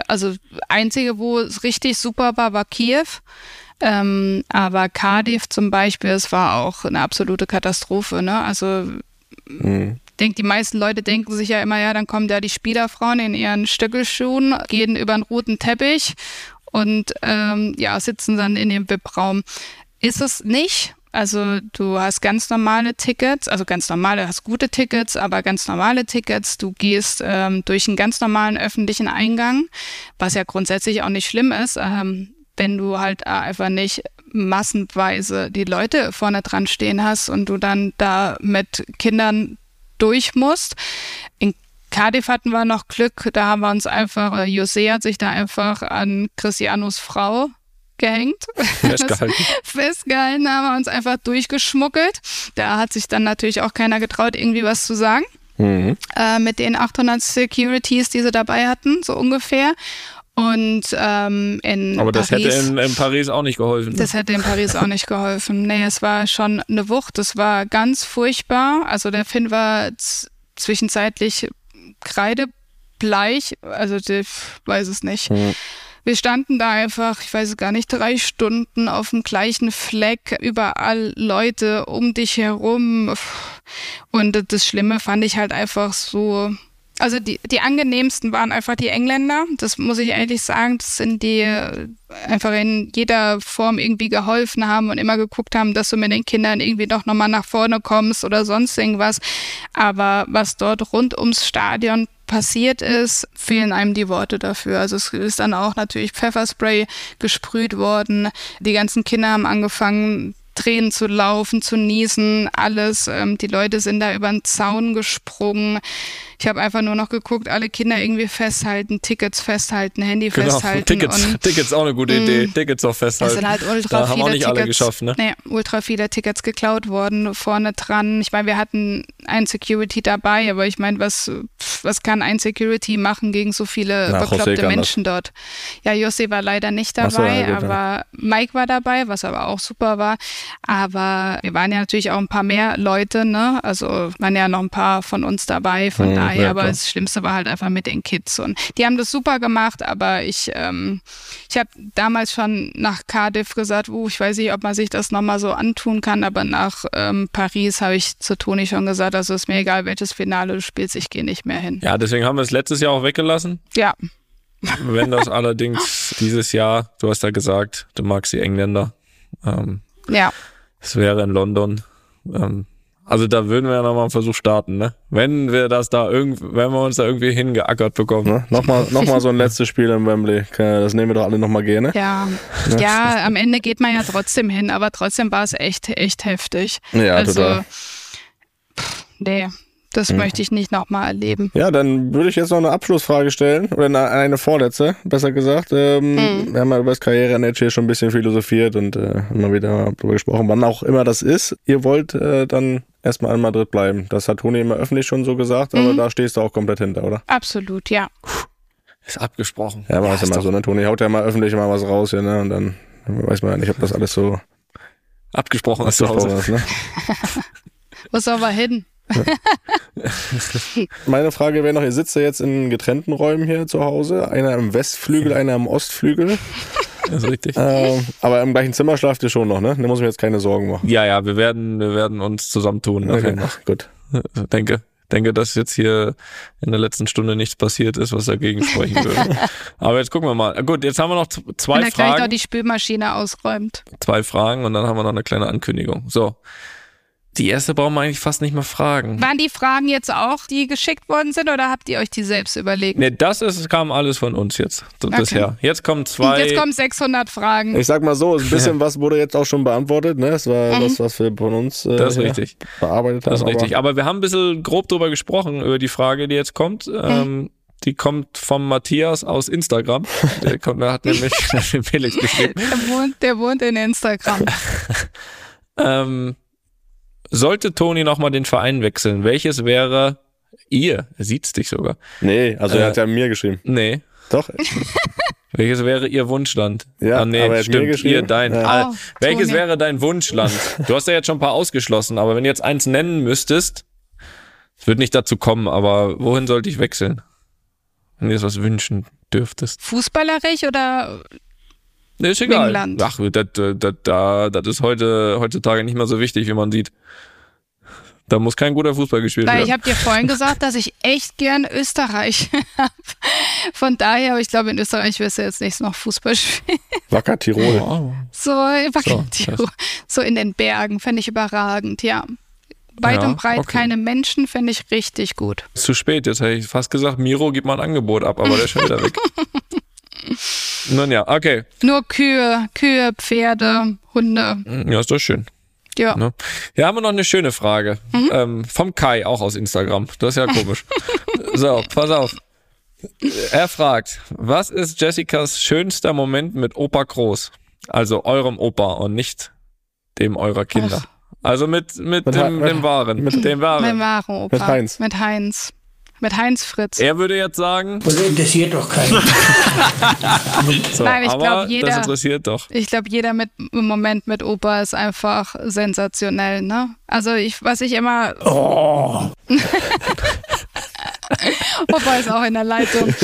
Also einzige, wo es richtig super war, war Kiew. Ähm, aber Cardiff zum Beispiel, es war auch eine absolute Katastrophe. Ne? Also Mhm. denke, die meisten Leute denken sich ja immer, ja, dann kommen da die Spielerfrauen in ihren Stöckelschuhen, gehen über einen roten Teppich und ähm, ja, sitzen dann in dem VIP-Raum. Ist es nicht. Also du hast ganz normale Tickets, also ganz normale, hast gute Tickets, aber ganz normale Tickets. Du gehst ähm, durch einen ganz normalen öffentlichen Eingang, was ja grundsätzlich auch nicht schlimm ist, ähm, wenn du halt einfach nicht massenweise die Leute vorne dran stehen hast und du dann da mit Kindern durch musst. In Cardiff hatten wir noch Glück, da haben wir uns einfach, äh, Jose hat sich da einfach an Cristianos Frau gehängt. Festgehalten. Festgehalten, haben wir uns einfach durchgeschmuggelt. Da hat sich dann natürlich auch keiner getraut, irgendwie was zu sagen. Mhm. Äh, mit den 800 Securities, die sie dabei hatten, so ungefähr. Und ähm, in Aber das Paris, hätte in, in Paris auch nicht geholfen. ne? das hätte in Paris auch nicht geholfen. Nee, es war schon eine Wucht. Das war ganz furchtbar. Also der Finn war zwischenzeitlich kreidebleich. Also ich weiß es nicht. Mhm. Wir standen da einfach, ich weiß es gar nicht, drei Stunden auf dem gleichen Fleck, überall Leute um dich herum. Und das Schlimme fand ich halt einfach so. Also die, die angenehmsten waren einfach die Engländer. Das muss ich ehrlich sagen. Das sind die äh, einfach in jeder Form irgendwie geholfen haben und immer geguckt haben, dass du mit den Kindern irgendwie doch nochmal nach vorne kommst oder sonst irgendwas. Aber was dort rund ums Stadion passiert ist, fehlen einem die Worte dafür. Also es ist dann auch natürlich Pfefferspray gesprüht worden. Die ganzen Kinder haben angefangen, Tränen zu laufen, zu niesen, alles. Ähm, die Leute sind da über den Zaun gesprungen. Ich habe einfach nur noch geguckt, alle Kinder irgendwie festhalten, Tickets festhalten, Handy Genau, festhalten. Tickets, Und Tickets auch eine gute Idee. Tickets auch es festhalten. sind halt ultra da haben viele auch nicht Tickets, alle geschafft, ne? Nee, ultra viele Tickets geklaut worden, vorne dran. Ich meine, wir hatten einen Security dabei, aber ich meine, was, was kann ein Security machen gegen so viele Na, bekloppte kann das. Menschen dort? Ja, Jose war leider nicht Ach so, dabei, ja, gut, ja. aber Mike war dabei, was aber auch super war. Aber wir waren ja natürlich auch ein paar mehr Leute, ne? Also waren ja noch ein paar von uns dabei, von Hm, daher, ja, aber klar. das Schlimmste war halt einfach mit den Kids. Und die haben das super gemacht, aber ich, ähm, ich habe damals schon nach Cardiff gesagt, uh, ich weiß nicht, ob man sich das nochmal so antun kann, aber nach ähm, Paris habe ich zu Toni schon gesagt, also ist mir egal, welches Finale du spielst, ich gehe nicht mehr hin. Ja, deswegen haben wir es letztes Jahr auch weggelassen. Ja, Wenn das allerdings dieses Jahr, du hast ja gesagt, du magst die Engländer. Ähm, ja. es wäre in London. Ähm, also da würden wir ja nochmal einen Versuch starten, ne? Wenn wir das da irgendwie, wenn wir uns da irgendwie hingeackert bekommen. Ne? Nochmal noch mal so ein letztes Spiel in Wembley. Das nehmen wir doch alle nochmal gerne. Ja, ja, am Ende geht man ja trotzdem hin, aber trotzdem war es echt, echt heftig. Ja, also, total. nee, das Hm. möchte ich nicht nochmal erleben. Ja, dann würde ich jetzt noch eine Abschlussfrage stellen, oder eine, eine vorletzte, besser gesagt. Ähm, Mhm. Wir haben ja über das Karrierenetz hier schon ein bisschen philosophiert und äh, immer wieder darüber gesprochen, wann auch immer das ist. Ihr wollt äh, dann erstmal in Madrid bleiben. Das hat Toni immer öffentlich schon so gesagt, aber Mhm. da stehst du auch komplett hinter, oder? Absolut, ja. Ist abgesprochen. Ja, aber ist ist immer so, ne? Toni haut ja mal öffentlich mal was raus, ja, ne? Und dann weiß man ja nicht, ob das alles so Abgesprochen ist zu Hause. ist, ne? Wo soll wir hin? Meine Frage wäre noch, ihr sitzt ja jetzt in getrennten Räumen hier zu Hause, einer im Westflügel, einer im Ostflügel, Das ist richtig. ähm, aber im gleichen Zimmer schlaft ihr schon noch, ne? Da muss ich mir jetzt keine Sorgen machen. Ja, ja, wir werden, wir werden uns zusammentun. Okay, jeden Fall. gut. Denke, denke, dass jetzt hier in der letzten Stunde nichts passiert ist, was dagegen sprechen würde. Aber jetzt gucken wir mal. Gut, jetzt haben wir noch z- Wenn zwei er gleich noch Fragen. die Spülmaschine ausräumt. Zwei Fragen und dann haben wir noch eine kleine Ankündigung. So. Die erste brauchen wir eigentlich fast nicht mehr fragen. Waren die Fragen jetzt auch, die geschickt worden sind, oder habt ihr euch die selbst überlegt? Nee, das ist, kam alles von uns jetzt so bisher. Jetzt kommen zwei. Jetzt kommen 600 Fragen. Ich sag mal so, ein bisschen was wurde jetzt auch schon beantwortet, ne? Das war das, was wir von uns äh, Das ist richtig. bearbeitet haben. Das ist richtig. aber- Aber wir haben ein bisschen grob drüber gesprochen, über die Frage, die jetzt kommt. Ähm, die kommt vom Matthias aus Instagram. Der, kommt, der hat nämlich den Felix geschrieben. Der wohnt, der wohnt in Instagram. Ähm, sollte Toni nochmal den Verein wechseln, welches wäre ihr? Er sieht's dich sogar. Nee, also Äh, er hat ja mir geschrieben. Nee. Doch. Welches wäre ihr Wunschland? Ja, ah, nee, aber er hat mir stimmt. geschrieben. Ihr, dein. Ja. Ah, Oh, welches Toni. wäre dein Wunschland? Du hast ja jetzt schon ein paar ausgeschlossen, aber wenn du jetzt eins nennen müsstest, es wird nicht dazu kommen, aber wohin sollte ich wechseln? Wenn du jetzt was wünschen dürftest. Fußballerisch oder Nee, ist egal. England. Ach, das, das, das, das ist heute, heutzutage nicht mehr so wichtig, wie man sieht. Da muss kein guter Fußball gespielt Weil ich werden. habe dir vorhin gesagt, dass ich echt gern Österreich habe. Von daher, aber ich glaube, in Österreich wirst du jetzt nicht noch Fußball spielen. Wacker Tirol. Wow. So, so, so in den Bergen fände ich überragend, ja. Weit Ja, und breit okay. keine Menschen fände ich richtig gut. Ist zu spät, jetzt hätte ich fast gesagt, Miro gibt mal ein Angebot ab, aber der ist schon wieder weg. Nun ja, okay. Nur Kühe, Kühe, Pferde, Hunde. Ja, ist doch schön. Ja. Ne? Hier haben wir noch eine schöne Frage. Ähm, vom Kai, auch aus Instagram. Das ist ja komisch. so, pass auf. Er fragt, was ist Jessicas schönster Moment mit Opa Groß? Also eurem Opa und nicht dem eurer Kinder. Also mit, mit, Mit dem, dem Wahren. Mit dem Mit Wahren. Opa. Mit Heinz. Mit Heinz. Mit Heinz Fritz. Er würde jetzt sagen, Das interessiert doch keinen. so, Nein, ich aber glaub, jeder- das interessiert doch. Ich glaube, jeder mit, im Moment mit Opa ist einfach sensationell, ne? Also ich, was ich immer. Oh, Opa ist auch in der Leitung.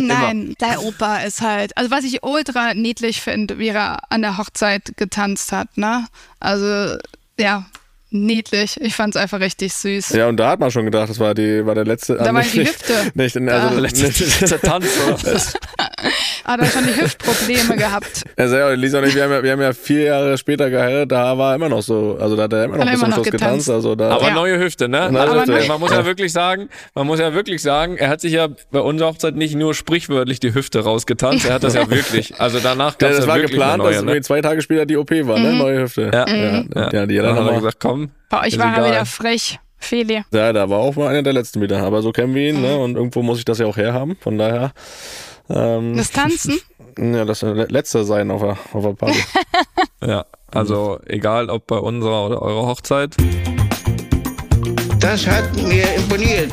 Nein, der Opa ist halt. Also was ich ultra niedlich finde, wie er an der Hochzeit getanzt hat, ne? Also, ja, niedlich. Ich fand's einfach richtig süß. Ja, und da hat man schon gedacht, das war die, war der letzte. Da ah, war nicht- die Hüfte. Nicht, also, Da. Letzter letzter Tanz, oder? Hat er schon die Hüftprobleme gehabt. Also, ja, Lisa und ich, wir haben, ja, wir haben ja vier Jahre später geheiratet, da war er immer noch so, also da hat er immer noch bis zum immer noch Schluss getanzt. getanzt. Also da, Aber Ja. neue Hüfte, ne? Neue also, Hüfte. Man muss ja wirklich sagen, man muss ja wirklich sagen, er hat sich ja bei unserer Hochzeit nicht nur sprichwörtlich die Hüfte rausgetanzt, er hat das ja wirklich. Also danach gab es das ja war wirklich geplant, neue, dass ne? zwei Tage später die OP war, ne? Neue Hüfte. Ja. ja, ja, Ja, die hat dann gesagt, komm. Bei euch war er egal. wieder frech. Feli. Ja, da war auch mal einer der letzten wieder, aber so kennen wir ihn, ne? Und irgendwo muss ich das ja auch herhaben, von daher. Ähm, Das Tanzen? ja, das soll der letzte sein auf der, auf der Party. Ja, also egal ob bei unserer oder eurer Hochzeit, Das hat mir imponiert.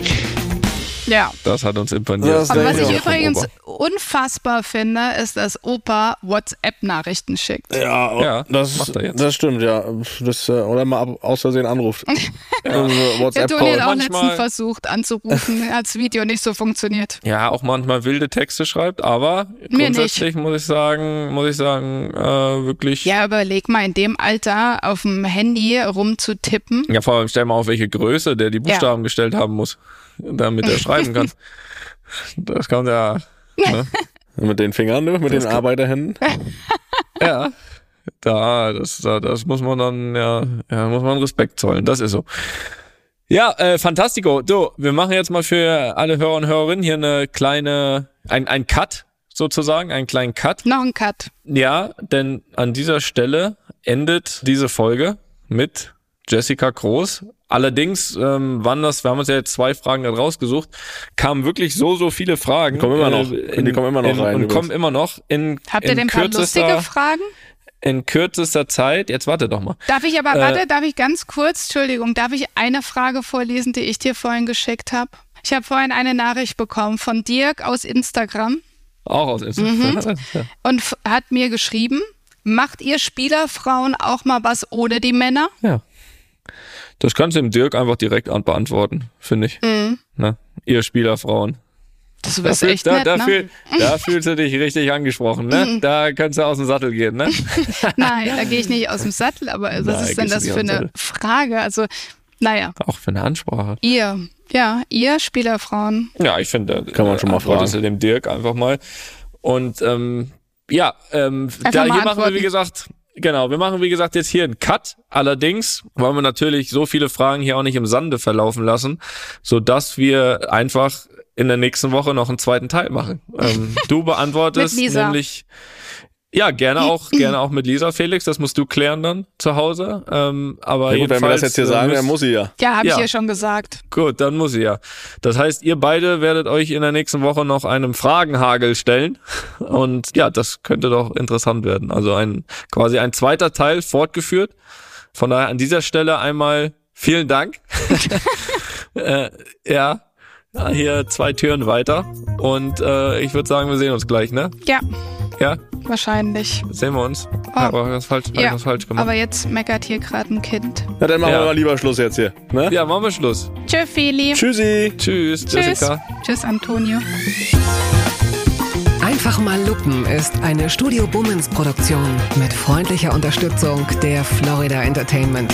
Ja. das hat uns imponiert. Das Aber was ich übrigens unfassbar finde, ist, dass Opa WhatsApp-Nachrichten schickt. Ja, Ja, das, macht er jetzt. das stimmt, ja. Das, äh, oder mal aus Versehen anruft. Also Der WhatsApp-Call. Toni hat auch manchmal- letztens versucht anzurufen, als Video nicht so funktioniert. Ja, auch manchmal wilde Texte schreibt, aber Mir grundsätzlich muss ich sagen, muss ich sagen, äh, wirklich. Ja, überleg mal, in dem Alter auf dem Handy rumzutippen. Ja, vor allem stell mal auf, welche Größe der die Buchstaben gestellt haben muss, damit er schreiben kann. Das kommt ja. Ne? Mit den Fingern, ne? mit den Arbeiterhänden. Ja. Da, das, da, das muss man dann, ja, ja, muss man Respekt zollen. Das ist so. Ja, äh, Fantastico. Du, wir machen jetzt mal für alle Hörer und Hörerinnen hier eine kleine, ein, ein Cut sozusagen, einen kleinen Cut. Noch ein Cut. Ja, denn an dieser Stelle endet diese Folge mit Jessica Groß Allerdings ähm, waren das, wir haben uns ja jetzt zwei Fragen da rausgesucht, kamen wirklich so, so viele Fragen. Die kommen immer noch. Äh, Die kommen immer noch in, rein Und übrigens. kommen immer noch in, Habt ihr in denn ein paar kürzester, lustige Fragen? in kürzester Zeit. Jetzt warte doch mal. Darf ich aber, Äh, warte, darf ich ganz kurz, Entschuldigung, darf ich eine Frage vorlesen, die ich dir vorhin geschickt habe? Ich habe vorhin eine Nachricht bekommen von Dirk aus Instagram Auch aus Instagram. Ja. und hat mir geschrieben, macht ihr Spielerfrauen auch mal was ohne die Männer? ja. Das kannst du dem Dirk einfach direkt an beantworten, finde ich. Mhm. Ne? Ihr Spielerfrauen. Das Da, ist fühl, echt da, nett, da, ne? Mhm. fühl, da fühlst du dich richtig angesprochen, ne? Da kannst du aus dem Sattel gehen, ne? Nein, da gehe ich nicht aus dem Sattel, aber was Nein, ist denn das für eine Frage? Also, naja, Auch für eine Ansprache. ihr, ja, ihr Spielerfrauen. Ja, ich finde, da Kann man schon mal fragen. du dem Dirk einfach mal. Und ähm, ja, ähm, da, mal hier machen wir, wie gesagt, genau, wir machen, wie gesagt, jetzt hier einen Cut. Allerdings wollen wir natürlich so viele Fragen hier auch nicht im Sande verlaufen lassen, so dass wir einfach in der nächsten Woche noch einen zweiten Teil machen. Ähm, du beantwortest nämlich ja, gerne auch, gerne auch mit Lisa, Felix. Das musst du klären dann zu Hause. Ähm, aber Ja gut, wenn wir das jedenfalls, jetzt hier äh, sagen, müsst- dann muss sie ja. Ja, habe Ja. ich ja schon gesagt. Gut, dann muss sie ja. Das heißt, ihr beide werdet euch in der nächsten Woche noch einem Fragenhagel stellen. Und ja, das könnte doch interessant werden. Also ein quasi ein zweiter Teil fortgeführt. Von daher an dieser Stelle einmal vielen Dank. äh, ja, hier zwei Türen weiter. Und äh, ich würde sagen, wir sehen uns gleich, ne? Ja, Ja, wahrscheinlich. sehen wir uns. Oh. Aber was falsch, Ja, was falsch gemacht. aber jetzt meckert hier gerade ein Kind. Na, dann machen Ja. wir mal lieber Schluss jetzt hier. Ne? ja, machen wir Schluss. Tschö, Feli. Tschüssi. Tschüss, Tschüss. Jessica. Tschüss, Antonio. Einfach mal lupen ist eine Studio Bummens Produktion mit freundlicher Unterstützung der Florida Entertainment.